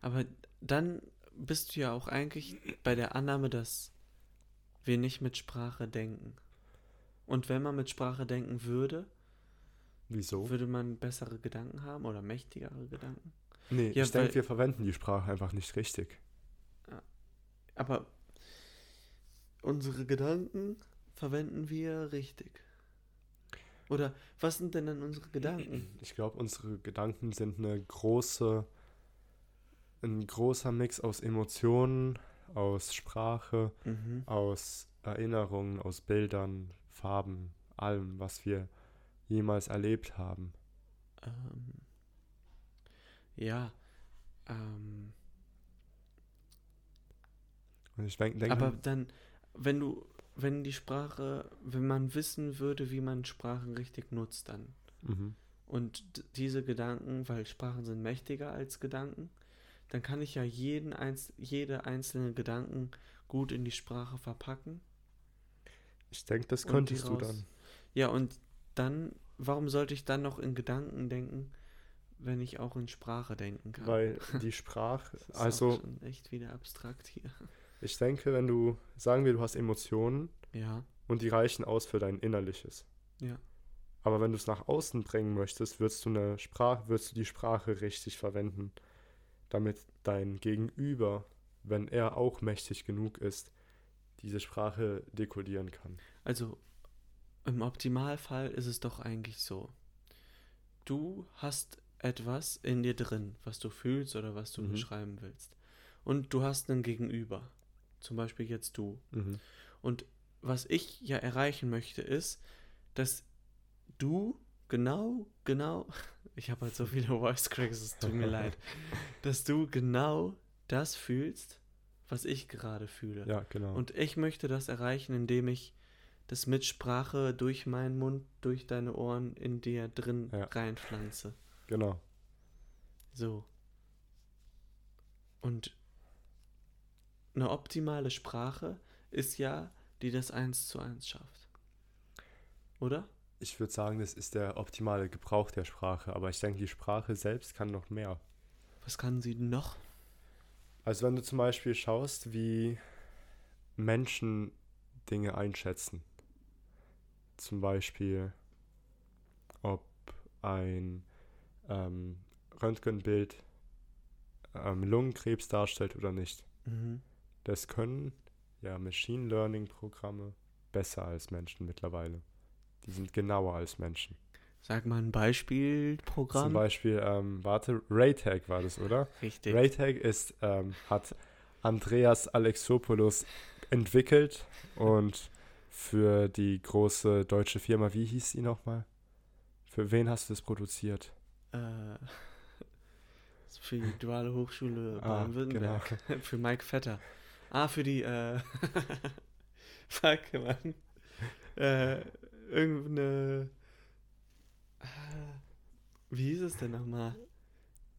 Aber dann bist du ja auch eigentlich bei der Annahme, dass wir nicht mit Sprache denken. Und wenn man mit Sprache denken würde, Wieso? würde man bessere Gedanken haben oder mächtigere Gedanken. Nee, Ja, ich denke, wir verwenden die Sprache einfach nicht richtig. Aber unsere Gedanken verwenden wir richtig. Oder was sind denn dann unsere Gedanken? Ich glaube, unsere Gedanken sind eine große, ein großer Mix aus Emotionen, aus Sprache, Mhm. aus Erinnerungen, aus Bildern, Farben, allem, was wir jemals erlebt haben. Ähm, ja. Ähm, Und ich denke, denk, aber dann, wenn du, wenn die Sprache, wenn man wissen würde, wie man Sprachen richtig nutzt, dann. mhm. Und diese Gedanken, weil Sprachen sind mächtiger als Gedanken, dann kann ich ja jeden einz jede einzelne Gedanken gut in die Sprache verpacken. ich denke, das könntest du dann. Ja, und dann, warum sollte ich dann noch in Gedanken denken, wenn ich auch in Sprache denken kann? Weil die Sprache, Das ist also schon echt wieder abstrakt hier. Ich denke, wenn du, sagen wir, du hast Emotionen Ja, und die reichen aus für dein Innerliches. ja. Aber wenn du es nach außen bringen möchtest, wirst du eine Sprache, wirst du die Sprache richtig verwenden, damit dein Gegenüber wenn er auch mächtig genug ist, diese Sprache dekodieren kann. Also im Optimalfall ist es doch eigentlich so. Du hast etwas in dir drin, was du fühlst oder was du Mhm. beschreiben willst. Und du hast einen Gegenüber. Zum Beispiel jetzt du. Mhm. Und was ich ja erreichen möchte, ist, dass du genau, genau, ich habe halt so viele Voice Cracks, es tut mir leid, dass du genau das fühlst, was ich gerade fühle. Ja, genau. Und ich möchte das erreichen, indem ich das mit Sprache durch meinen Mund, durch deine Ohren in dir drin Ja. reinpflanze. genau. So. Und eine optimale Sprache ist ja, die das eins zu eins schafft. Oder? Ich würde sagen, das ist der optimale Gebrauch der Sprache, aber ich denke, die Sprache selbst kann noch mehr. Was kann sie noch? Also wenn du zum Beispiel schaust, wie Menschen Dinge einschätzen. Zum Beispiel, ob ein ähm, Röntgenbild ähm, Lungenkrebs darstellt oder nicht. Mhm. Das können ja Machine Learning Programme besser als Menschen mittlerweile. Die sind genauer als Menschen. Sag mal ein Beispielprogramm. Zum Beispiel, ähm, warte, RayTag war das, oder? Richtig. RayTag ist, ähm, hat Andreas Alexopoulos entwickelt und für die große deutsche Firma, wie hieß die nochmal? Für wen hast du das produziert? Äh, für die Duale Hochschule Ah, Baden-Württemberg. für Mike Vetter. Ah, für die, äh, fuck, Mann. Äh, irgendeine, ah, wie hieß es denn nochmal?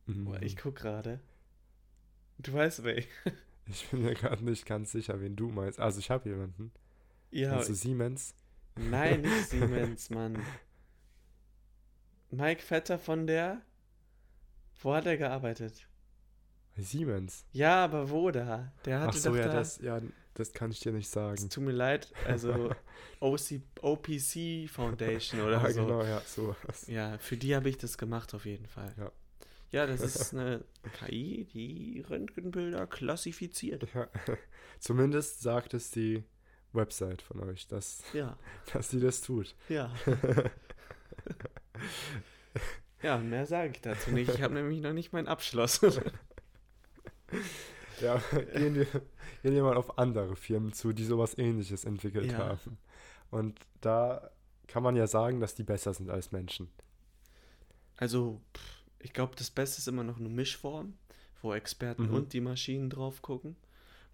Mhm. Ich guck gerade. Du weißt wer. Ich bin mir gerade nicht ganz sicher, wen du meinst. Also ich habe jemanden. Ja, du Siemens? nein, nicht Siemens, Mann. Mike Vetter von der, wo hat er gearbeitet? Siemens. Ja, aber wo da? Der hatte Ach so, doch ja da, das, ja, das kann ich dir nicht Es sagen. tut mir leid, also OC, OPC Foundation oder ah, so. genau, ja, so. Ja, für die habe ich das gemacht auf jeden Fall. Ja. Ja, das ist eine KI, die Röntgenbilder klassifiziert. Ja. Zumindest sagt es die Website von euch, dass, Ja, dass sie das tut. ja. Ja, mehr sage ich dazu nicht. Ich habe nämlich noch nicht meinen Abschluss. Ja, gehen wir, gehen wir mal auf andere Firmen zu, die sowas ähnliches entwickelt Ja. haben. Und da kann man ja sagen, dass die besser sind als Menschen. Also, ich glaube, das Beste ist immer noch eine Mischform, wo Experten Mhm. und die Maschinen drauf gucken.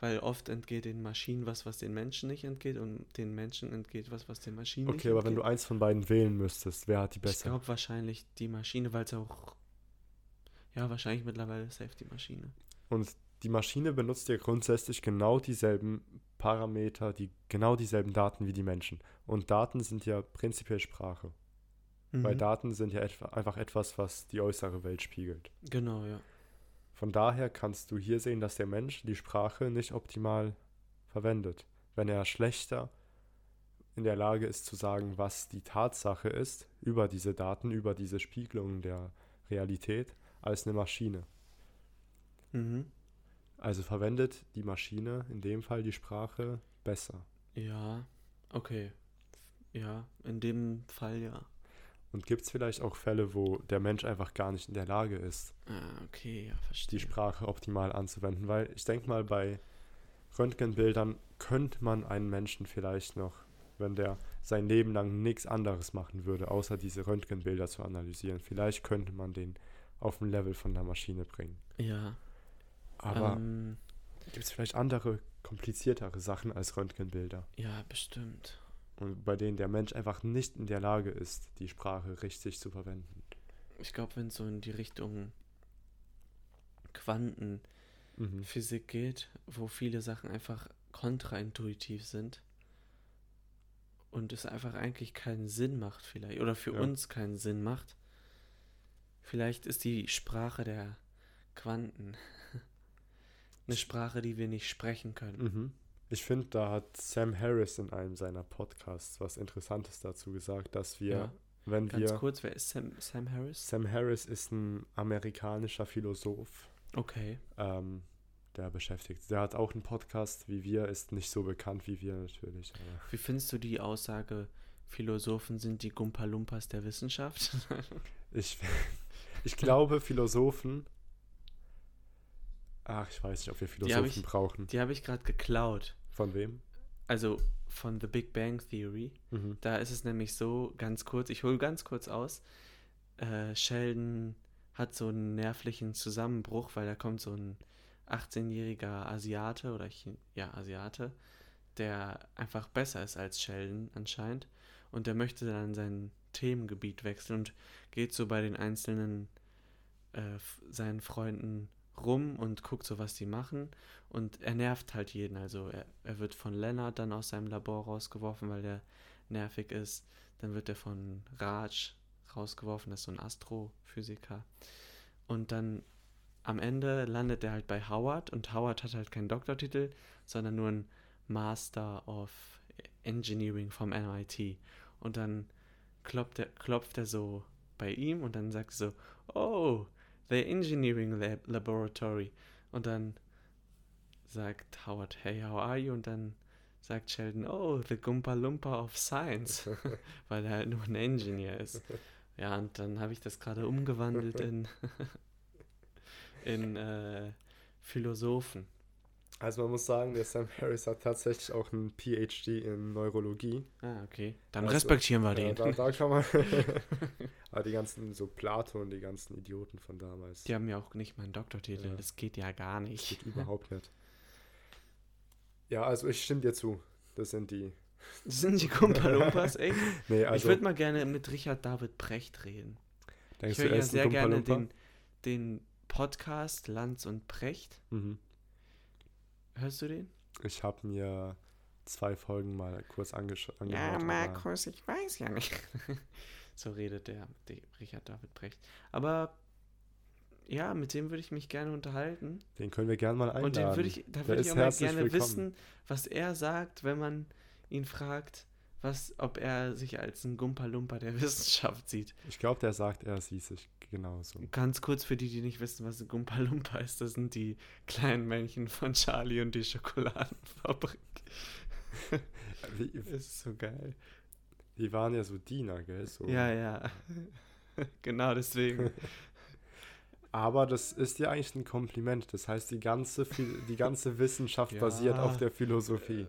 Weil oft entgeht den Maschinen was, was den Menschen nicht entgeht, und den Menschen entgeht was, was den Maschinen nicht Okay, aber wenn du entgeht. eins von beiden wählen müsstest, wer hat die Ich besser? glaube wahrscheinlich die Maschine, weil es auch. Ja, wahrscheinlich mittlerweile safe die Maschine. Und die Maschine benutzt ja grundsätzlich genau dieselben Parameter, die genau dieselben Daten wie die Menschen. Und Daten sind ja prinzipiell Sprache. Weil Mhm. Daten sind ja etwa, einfach etwas, was die äußere Welt spiegelt. Genau, ja. Von daher kannst du hier sehen, dass der Mensch die Sprache nicht optimal verwendet. Wenn er schlechter in der Lage ist zu sagen, was die Tatsache ist, über diese Daten, über diese Spiegelungen der Realität, als eine Maschine. Mhm. Also verwendet die Maschine in dem Fall die Sprache besser. Ja, okay. Ja, in dem Fall ja. Und gibt es vielleicht auch Fälle, wo der Mensch einfach gar nicht in der Lage ist, Ah, okay, ja, die. Sprache optimal anzuwenden? Weil ich denke mal, bei Röntgenbildern könnte man einen Menschen vielleicht noch, wenn der sein Leben lang nichts anderes machen würde, außer diese Röntgenbilder zu analysieren, vielleicht könnte man den auf ein Level von der Maschine bringen. Ja. Aber ähm, gibt es vielleicht andere, kompliziertere Sachen als Röntgenbilder? ja, bestimmt. Und bei denen der Mensch einfach nicht in der Lage ist, die Sprache richtig zu verwenden. Ich glaube, wenn es so in die Richtung Quantenphysik Mhm. geht, wo viele Sachen einfach kontraintuitiv sind und es einfach eigentlich keinen Sinn macht, vielleicht, oder für Ja. uns keinen Sinn macht, vielleicht ist die Sprache der Quanten eine Sprache, die wir nicht sprechen können. Mhm. Ich finde, da hat Sam Harris in einem seiner Podcasts was Interessantes dazu gesagt, dass wir, Ja, wenn Ganz wir. kurz, wer ist Sam, Sam Harris? Sam Harris ist ein amerikanischer Philosoph, Okay. ähm, der beschäftigt. Der hat auch einen Podcast wie wir, ist nicht so bekannt wie wir natürlich. Wie findest du die Aussage, Philosophen sind die Gumpa-Lumpas der Wissenschaft? ich, ich glaube, Philosophen. Ach, ich weiß nicht, ob wir Philosophen ich- brauchen. Die habe ich gerade geklaut. Von wem? Also von The Big Bang Theory. Mhm. Da ist es nämlich so, ganz kurz, ich hole ganz kurz aus. Äh, Sheldon hat so einen nervlichen Zusammenbruch, weil da kommt so ein 18-jähriger Asiate oder Chi ja, Asiate, der einfach besser ist als Sheldon anscheinend. Und der möchte dann sein Themengebiet wechseln und geht so bei den einzelnen äh, seinen Freunden rum und guckt so, was die machen. Und er nervt halt jeden. Also er, er wird von Leonard dann aus seinem Labor rausgeworfen, weil der nervig ist. Dann wird er von Raj rausgeworfen, das ist so ein Astrophysiker. Und dann am Ende landet er halt bei Howard und Howard hat halt keinen Doktortitel, sondern nur einen Master of Engineering vom MIT. Und dann klopft er, klopft er so bei ihm und dann sagt er so, oh, the Engineering Lab Laboratory. Und dann sagt Howard, hey, how are you? Und dann sagt Sheldon, oh, the Gumpa Lumpa of Science, weil er halt nur ein Engineer ist. Ja, und dann habe ich das gerade umgewandelt in, in äh, Philosophen. Also man muss sagen, der Sam Harris hat tatsächlich auch einen PhD in Neurologie. Ah, okay. Dann Also, respektieren wir den. da, da kann man. Aber die ganzen, so Plato und die ganzen Idioten von damals. Die haben ja auch nicht mal einen Doktortitel. Ja. Das geht ja gar Das nicht. geht überhaupt nicht. Ja, also ich stimme dir zu. Das sind die. Das sind die Kumpalumpas, echt? Nee, ich also würde mal gerne mit Richard David Brecht reden. denkst Ich höre ja sehr gerne den, den Podcast Lanz und Brecht. Mhm. Hörst du den? Ich habe mir zwei Folgen mal kurz angehört. Ja, Markus, ich weiß ja nicht. so redet der, der Richard David Brecht. Aber ja, mit dem würde ich mich gerne unterhalten. Den können wir gerne mal einladen. Und den würde ich, da würde ich auch mal gerne willkommen. wissen, was er sagt, wenn man ihn fragt, was, ob er sich als ein Gumpa-Lumpa der Wissenschaft sieht. Ich glaube, der sagt, er sieht sich genauso. Ganz kurz für die, die nicht wissen, was ein Gumpa-Lumpa ist, das sind die kleinen Männchen von Charlie und die Schokoladenfabrik. Das ist so geil. die waren ja so Diener, gell? So. Ja, ja. genau deswegen. Aber das ist ja eigentlich ein Kompliment. Das heißt, die ganze, die ganze Wissenschaft Ja. basiert auf der Philosophie.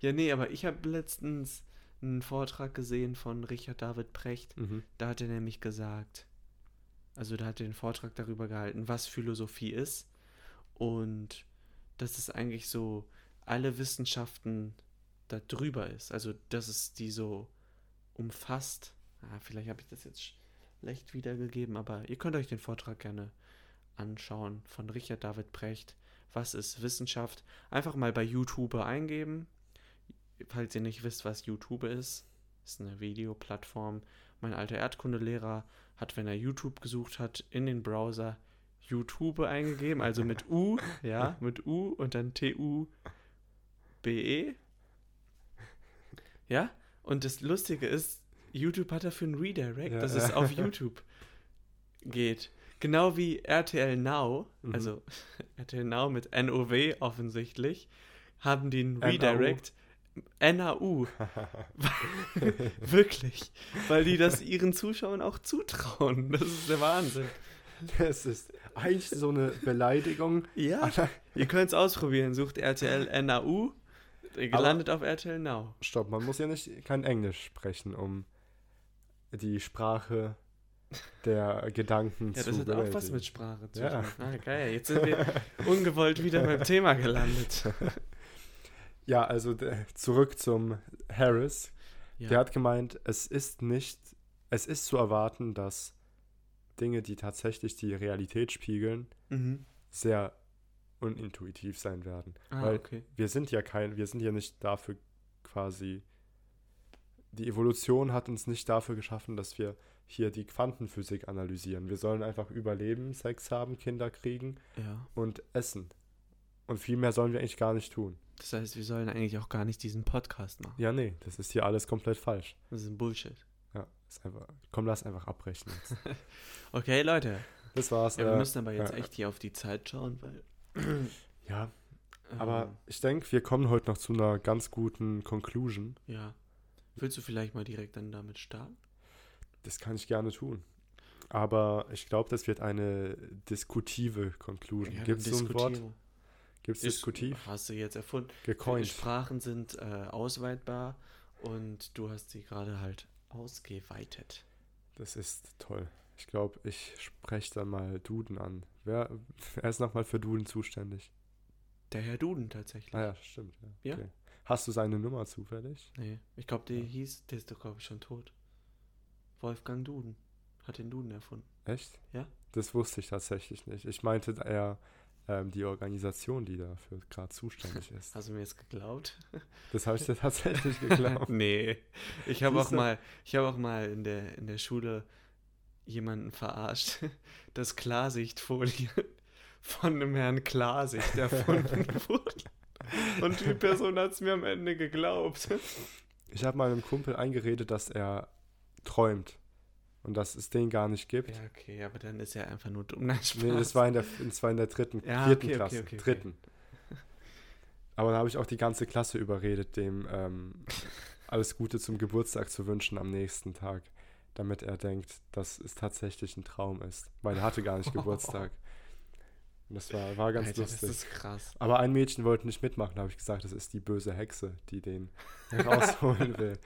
Ja, nee, aber ich habe letztens einen Vortrag gesehen von Richard David Precht. Mhm. Da hat er nämlich gesagt, also da hat er den Vortrag darüber gehalten, was Philosophie ist und dass es eigentlich so alle Wissenschaften da drüber ist. Also, dass es die so umfasst. Ah, vielleicht habe ich das jetzt schlecht wiedergegeben, aber ihr könnt euch den Vortrag gerne anschauen von Richard David Precht. Was ist Wissenschaft? Einfach mal bei YouTube eingeben. Falls ihr nicht wisst, was YouTube ist, ist eine Videoplattform. Mein alter Erdkundelehrer hat, wenn er YouTube gesucht hat, in den Browser YouTube eingegeben, also mit U, ja, mit U und dann T-U-B-E. Ja, und das Lustige ist, YouTube hat dafür einen Redirect, Ja, dass ja. es auf YouTube geht. Genau wie RTL Now, Mhm. also RTL Now mit NOW offensichtlich, haben die einen. Redirect. NAU. Wirklich. Weil die das ihren Zuschauern auch zutrauen. Das ist der Wahnsinn. Das ist eigentlich so eine Beleidigung. Ja. Ihr könnt es ausprobieren. Sucht RTL NAU. Ihr Aber- landet auf RTL Now. Stopp, man muss ja nicht kein Englisch sprechen, um die Sprache der Gedanken Ja, zu das hat auch was mit Sprache zu Ja. tun. Ah, geil. Jetzt sind wir ungewollt wieder beim Thema gelandet. Ja, also der, zurück zum Harris. Ja. Der hat gemeint, es ist nicht, es ist zu erwarten, dass Dinge, die tatsächlich die Realität spiegeln, mhm. sehr unintuitiv sein werden. Ah, Weil okay. wir sind ja kein, wir sind ja nicht dafür quasi, die Evolution hat uns nicht dafür geschaffen, dass wir hier die Quantenphysik analysieren. Wir sollen einfach überleben, Sex haben, Kinder kriegen Ja. und essen. Und viel mehr sollen wir eigentlich gar nicht tun. Das heißt, wir sollen eigentlich auch gar nicht diesen Podcast machen. Ja, nee, das ist hier alles komplett falsch. Das ist ein Bullshit. Ja, ist einfach, komm, lass einfach abbrechen jetzt. Okay, Leute. das war's. Ja, wir äh, müssen aber jetzt äh, echt hier auf die Zeit schauen, weil. Ja, aber ähm, ich denke, wir kommen heute noch zu einer ganz guten Conclusion. Ja. Willst du vielleicht mal direkt dann damit starten? Das kann ich gerne tun. Aber ich glaube, das wird eine diskutive Conclusion. Ja, Gibt es so ein Wort? Gibt es diskutiv? Hast du jetzt erfunden. Gecoint. Sprachen sind äh, ausweitbar und du hast sie gerade halt ausgeweitet. Das ist toll. Ich glaube, ich spreche dann mal Duden an. Wer, wer ist nochmal für Duden zuständig? Der Herr Duden tatsächlich. Ah ja, stimmt. Ja. Ja. Okay. Hast du seine Nummer zufällig? Nee, ich glaube, der Ja. hieß, der ist doch, glaube ich, schon tot. Wolfgang Duden. Hat den Duden erfunden. Echt? Ja. Das wusste ich tatsächlich nicht. Ich meinte eher ähm, die Organisation, die dafür gerade zuständig ist. Hast du mir jetzt geglaubt? Das habe ich dir tatsächlich geglaubt. nee. Ich habe auch mal, ich habe auch mal in der, in der Schule jemanden verarscht, dass Klarsichtfolie von einem Herrn Klarsicht erfunden wurde. Und die Person hat es mir am Ende geglaubt. Ich habe meinem Kumpel eingeredet, dass er träumt und dass es den gar nicht gibt. Ja, okay, aber dann ist er einfach nur dumm. Nein, Spaß. Nee, das war in der, das war in der dritten, Ja, vierten okay, Klasse, okay, okay. dritten. Aber da habe ich auch die ganze Klasse überredet, dem ähm, alles Gute zum Geburtstag zu wünschen am nächsten Tag, damit er denkt, dass es tatsächlich ein Traum ist, weil er hatte gar nicht Geburtstag. Und das war, war ganz Alter, lustig. das ist krass. Aber ein Mädchen wollte nicht mitmachen, habe ich gesagt, das ist die böse Hexe, die den rausholen will.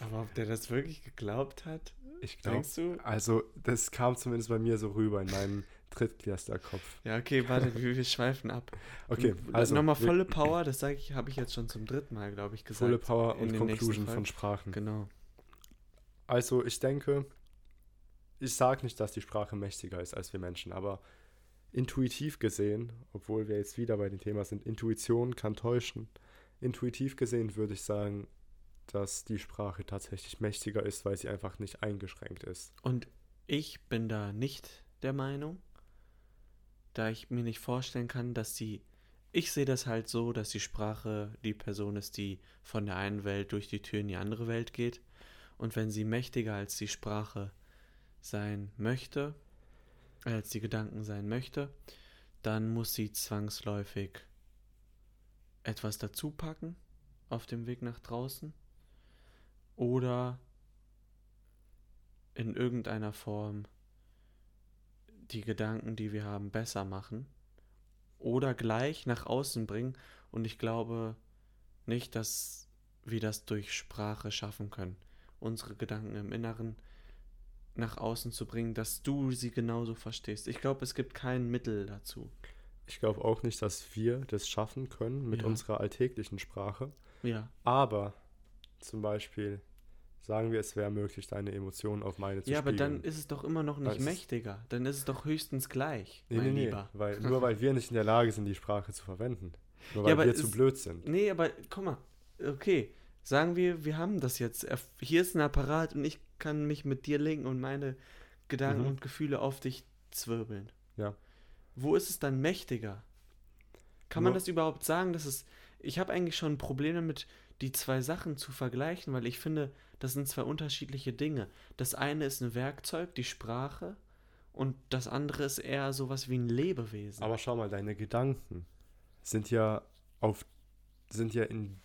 Aber ob der das wirklich geglaubt hat? Ich glaube, Denkst du? also das kam zumindest bei mir so rüber in meinem Drittklästerkopf. Ja, okay, warte, wir, wir schweifen ab. Okay, Und also nochmal volle Power, das sage ich, habe ich jetzt schon zum dritten Mal, glaube ich, gesagt. volle Power und Conclusion von Sprachen. Genau. Also ich denke, ich sage nicht, dass die Sprache mächtiger ist als wir Menschen, aber intuitiv gesehen, obwohl wir jetzt wieder bei dem Thema sind, Intuition kann täuschen. Intuitiv gesehen würde ich sagen, dass die Sprache tatsächlich mächtiger ist, weil sie einfach nicht eingeschränkt ist. Und ich bin da nicht der Meinung, da ich mir nicht vorstellen kann, dass die. Ich sehe das halt so, dass die Sprache die Person ist, die von der einen Welt durch die Tür in die andere Welt geht. Und wenn sie mächtiger als die Sprache sein möchte, als die Gedanken sein möchte, dann muss sie zwangsläufig etwas dazu packen auf dem Weg nach draußen oder in irgendeiner Form die Gedanken, die wir haben, besser machen oder gleich nach außen bringen. Und ich glaube nicht, dass wir das durch Sprache schaffen können, unsere Gedanken im Inneren nach außen zu bringen, dass du sie genauso verstehst. Ich glaube, es gibt kein Mittel dazu. Ich glaube auch nicht, dass wir das schaffen können mit Ja. unserer alltäglichen Sprache. Ja, Aber zum Beispiel sagen wir, es wäre möglich, deine Emotionen auf meine zu ja aber spiegeln. dann ist es doch immer noch nicht es- mächtiger. Dann ist es doch höchstens gleich, Nee, mein nee, nee, Lieber. weil, nur weil wir nicht in der Lage sind, die Sprache zu verwenden. Nur Ja, weil aber wir zu blöd sind. Nee, aber guck mal, okay, sagen wir, wir haben das jetzt. Hier ist ein Apparat und ich kann mich mit dir linken und meine Gedanken Mhm. und Gefühle auf dich zwirbeln. Ja. Wo ist es dann mächtiger? Kann man Nur- das überhaupt sagen, dass es. Ich habe eigentlich schon Probleme damit, die zwei Sachen zu vergleichen, weil ich finde, das sind zwei unterschiedliche Dinge. Das eine ist ein Werkzeug, die Sprache, und das andere ist eher sowas wie ein Lebewesen. Aber schau mal, deine Gedanken sind ja auf sind ja in,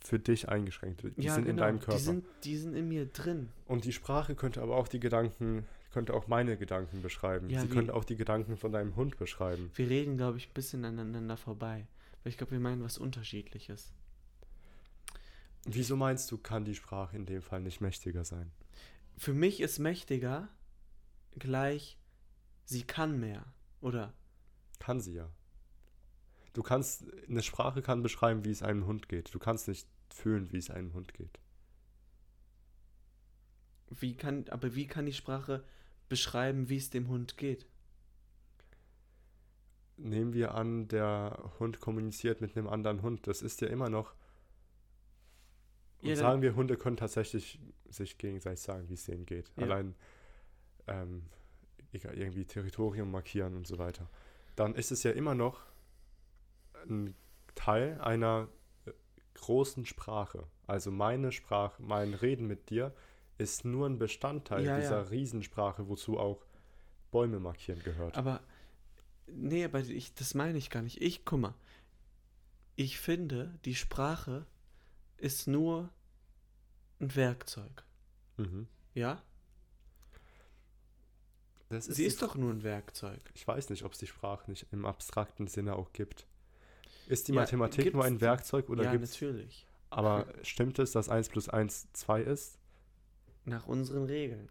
für dich eingeschränkt. Die ja, sind in genau, deinem Körper. Die sind, die sind in mir drin. Und die Sprache könnte aber auch die Gedanken, könnte auch meine Gedanken beschreiben. Ja, Sie könnte auch die Gedanken von deinem Hund beschreiben. Wir reden, glaube ich, ein bisschen aneinander vorbei. Weil ich glaube, wir meinen was Unterschiedliches. Wieso meinst du, kann die Sprache in dem Fall nicht mächtiger sein? Für mich ist mächtiger gleich, sie kann mehr. Oder? Kann sie ja. Du kannst, eine Sprache kann beschreiben, wie es einem Hund geht. Du kannst nicht fühlen, wie es einem Hund geht. Wie kann, aber wie kann die Sprache beschreiben, wie es dem Hund geht? Nehmen wir an, der Hund kommuniziert mit einem anderen Hund. Das ist ja immer noch. Und Ja, sagen wir, Hunde können tatsächlich sich gegenseitig sagen, wie es denen geht. Ja. Allein ähm, irgendwie Territorium markieren und so weiter. Dann ist es ja immer noch ein Teil einer äh, großen Sprache. Also meine Sprache, mein Reden mit dir ist nur ein Bestandteil Ja, ja. dieser Riesensprache, wozu auch Bäume markieren gehört. Aber, nee, aber ich, das meine ich gar nicht. Ich, guck mal, ich finde, die Sprache ist nur ein Werkzeug. Mhm. Ja? Das Sie ist doch nur ein Werkzeug. Ich weiß nicht, ob es die Sprache nicht im abstrakten Sinne auch gibt. Ist die Ja, Mathematik nur ein? Werkzeug oder ja, gibt es. natürlich. Aber stimmt es, dass 1 plus 1 2 ist? Nach unseren Regeln.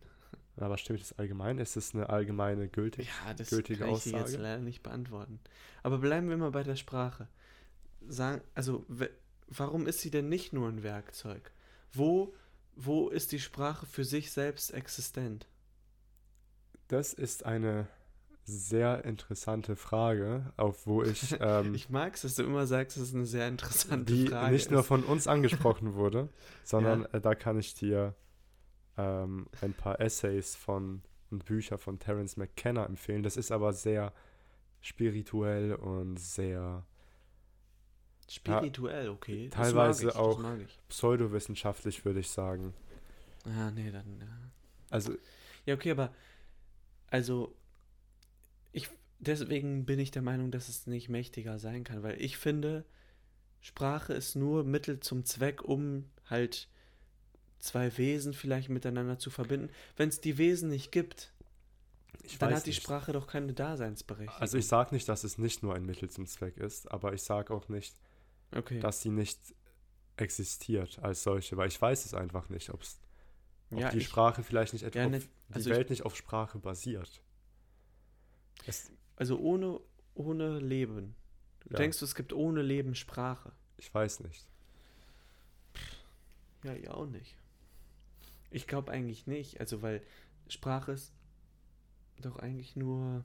Aber stimmt es allgemein? Ist es eine allgemeine gültig? Ja, das Gültige kann ich dir jetzt Aussage? leider nicht beantworten. Aber bleiben wir mal bei der Sprache. Sagen, also, warum ist sie denn nicht nur ein Werkzeug? Wo, wo ist die Sprache für sich selbst existent? Das ist eine sehr interessante Frage, auf wo ich, ähm, Ich mag es, dass du immer sagst, es ist eine sehr interessante die Frage. nicht nur ist. von uns angesprochen wurde, sondern äh, da kann ich dir ähm, ein paar Essays von und Bücher von Terence McKenna empfehlen. Das ist aber sehr spirituell und sehr Spirituell, okay. das teilweise ich, auch- pseudowissenschaftlich, würde ich sagen. Ah, nee, dann. Ja. Also Ja, okay, aber also ich deswegen bin ich der Meinung, dass es nicht mächtiger sein kann, weil ich finde, Sprache ist nur Mittel zum Zweck, um halt zwei Wesen vielleicht miteinander zu verbinden. Wenn es die Wesen nicht gibt, ich dann hat die nicht. Sprache doch keine Daseinsberechtigung. Also ich sage nicht, dass es nicht nur ein Mittel zum Zweck ist, aber ich sage auch nicht, okay. dass sie nicht existiert als solche, weil ich weiß es einfach nicht, ob ja, die ich, Sprache vielleicht nicht etwa ja, die also ich- Welt nicht auf Sprache basiert. Es, also ohne ohne Leben. Du ja, Denkst du, es gibt ohne Leben Sprache? ich weiß nicht. Ja, ich auch nicht. Ich glaube eigentlich nicht. Also, weil Sprache ist doch eigentlich nur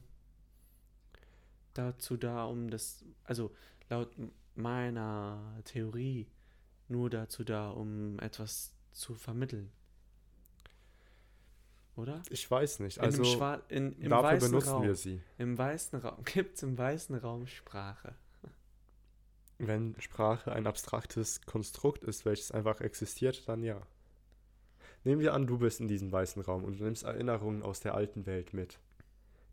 dazu da, um das, also laut meiner Theorie, nur dazu da, um etwas zu vermitteln. Oder? Ich weiß nicht. Also in, im dafür weißen benutzen Raum. wir sie. Im weißen Raum. Gibt es im weißen Raum Sprache? Wenn Sprache ein abstraktes Konstrukt ist, welches einfach existiert, dann ja. Nehmen wir an, du bist in diesem weißen Raum und du nimmst Erinnerungen aus der alten Welt mit.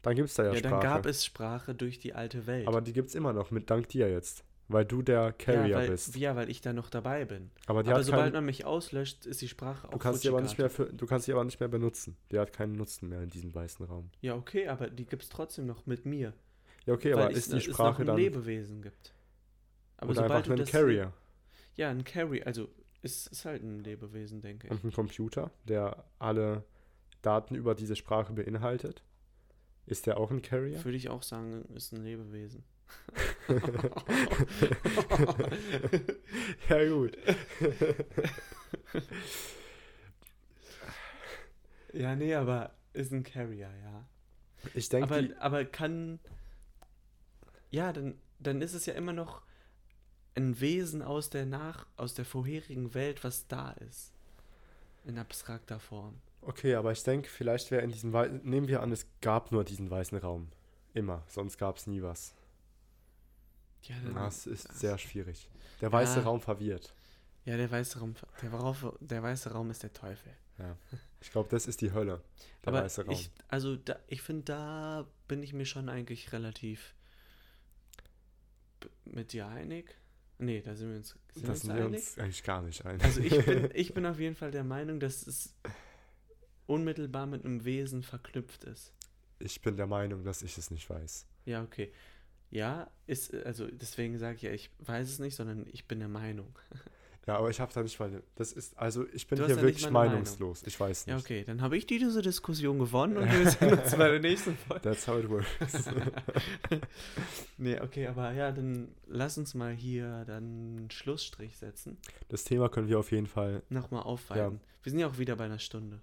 Dann gibt es da ja, Ja, Sprache. dann gab es Sprache durch die alte Welt. aber die gibt es immer noch, mit dank dir jetzt. Weil du der Carrier ja, weil, bist. Ja, weil ich da noch dabei bin. Aber aber sobald keinen, man mich auslöscht, ist die Sprache auch du kannst sie aber nicht mehr für, du kannst sie aber nicht mehr benutzen. Die hat keinen Nutzen mehr in diesem weißen Raum. Ja, okay, aber die gibt es trotzdem noch mit mir. Ja, okay, weil aber es- ist die es noch Sprache ein dann Lebewesen gibt. Aber oder sobald einfach du ein Carrier Ja, ein Carry, also ist, ist halt ein Lebewesen, denke ich. und ein Computer, der alle Daten über diese Sprache beinhaltet? Ist der auch ein Carrier? Würde ich auch sagen, ist ein Lebewesen. ja, gut. ja, nee, aber ist ein Carrier, ja. Ich denke, Aber, aber kann. Ja, dann, dann ist es ja immer noch ein Wesen aus der nach, aus der vorherigen Welt, was da ist. In abstrakter Form. okay, aber ich denke, vielleicht wäre in diesem Wei- nehmen wir an, es gab nur diesen weißen Raum. Immer, sonst gab es nie was. Ja, Das ist das- sehr schwierig. Der weiße Ja. Raum verwirrt. ja der, weiße Raum, der, Raum, der weiße Raum ist der Teufel. Ja. Ich glaube, das ist die Hölle. Der aber weiße Raum. ich, also da, ich finde, da bin ich mir schon eigentlich relativ mit dir einig. Nee, da sind wir uns, sind wir das uns sind einig. uns eigentlich gar nicht ein. Also ich bin, ich bin auf jeden Fall der Meinung, dass es unmittelbar mit einem Wesen verknüpft ist. ich bin der Meinung, dass ich es nicht weiß. Ja, okay. Ja, ist, also deswegen sage ich ja, ich weiß es nicht, sondern ich bin der Meinung. Ja, aber ich habe da nicht mal. Das ist, also ich bin hier ja wirklich meinungslos. Ich weiß nicht. Ja, okay, dann habe ich diese Diskussion gewonnen und wir sehen uns bei der nächsten Folge. That's how it works. nee, okay, aber ja, dann lass uns mal hier dann einen Schlussstrich setzen. Das Thema können wir auf jeden Fall. Nochmal aufweiten. Wir sind ja auch wieder bei einer Stunde.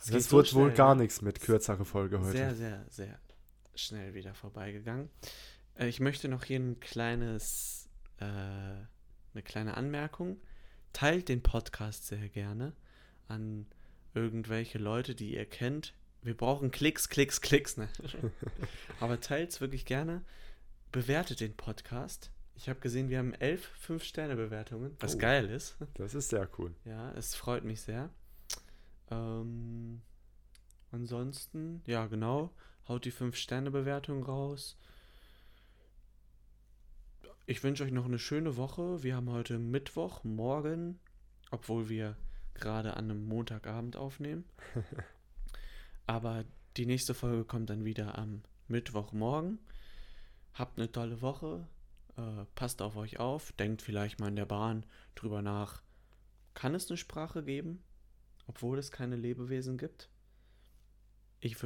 Es Das so wird wohl gar ne? nichts mit kürzere Folge heute. Sehr, sehr, sehr schnell wieder vorbeigegangen. Äh, ich möchte noch hier ein kleines, äh, eine kleine Anmerkung. Teilt den Podcast sehr gerne an irgendwelche Leute, die ihr kennt. Wir brauchen Klicks, Klicks, Klicks, ne? Aber teilt es wirklich gerne. Bewertet den Podcast. Ich habe gesehen, wir haben elf Fünf-Sterne-Bewertungen, was Oh. geil ist. Das ist sehr cool. Ja, es freut mich sehr. Ähm, ansonsten, ja, genau, haut die 5-Sterne-Bewertung raus. Ich wünsche euch noch eine schöne Woche. Wir haben heute Mittwoch, morgen, obwohl wir gerade an einem Montagabend aufnehmen. Aber die nächste Folge kommt dann wieder am Mittwochmorgen. Habt eine tolle Woche. Äh, passt auf euch auf. Denkt vielleicht mal in der Bahn drüber nach. Kann es eine Sprache geben, obwohl es keine Lebewesen gibt? Ich,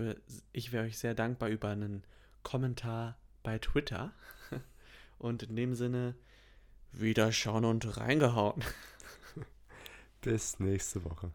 ich wäre euch sehr dankbar über einen Kommentar bei Twitter. Und in dem Sinne, wieder schauen und reingehauen. Bis nächste Woche.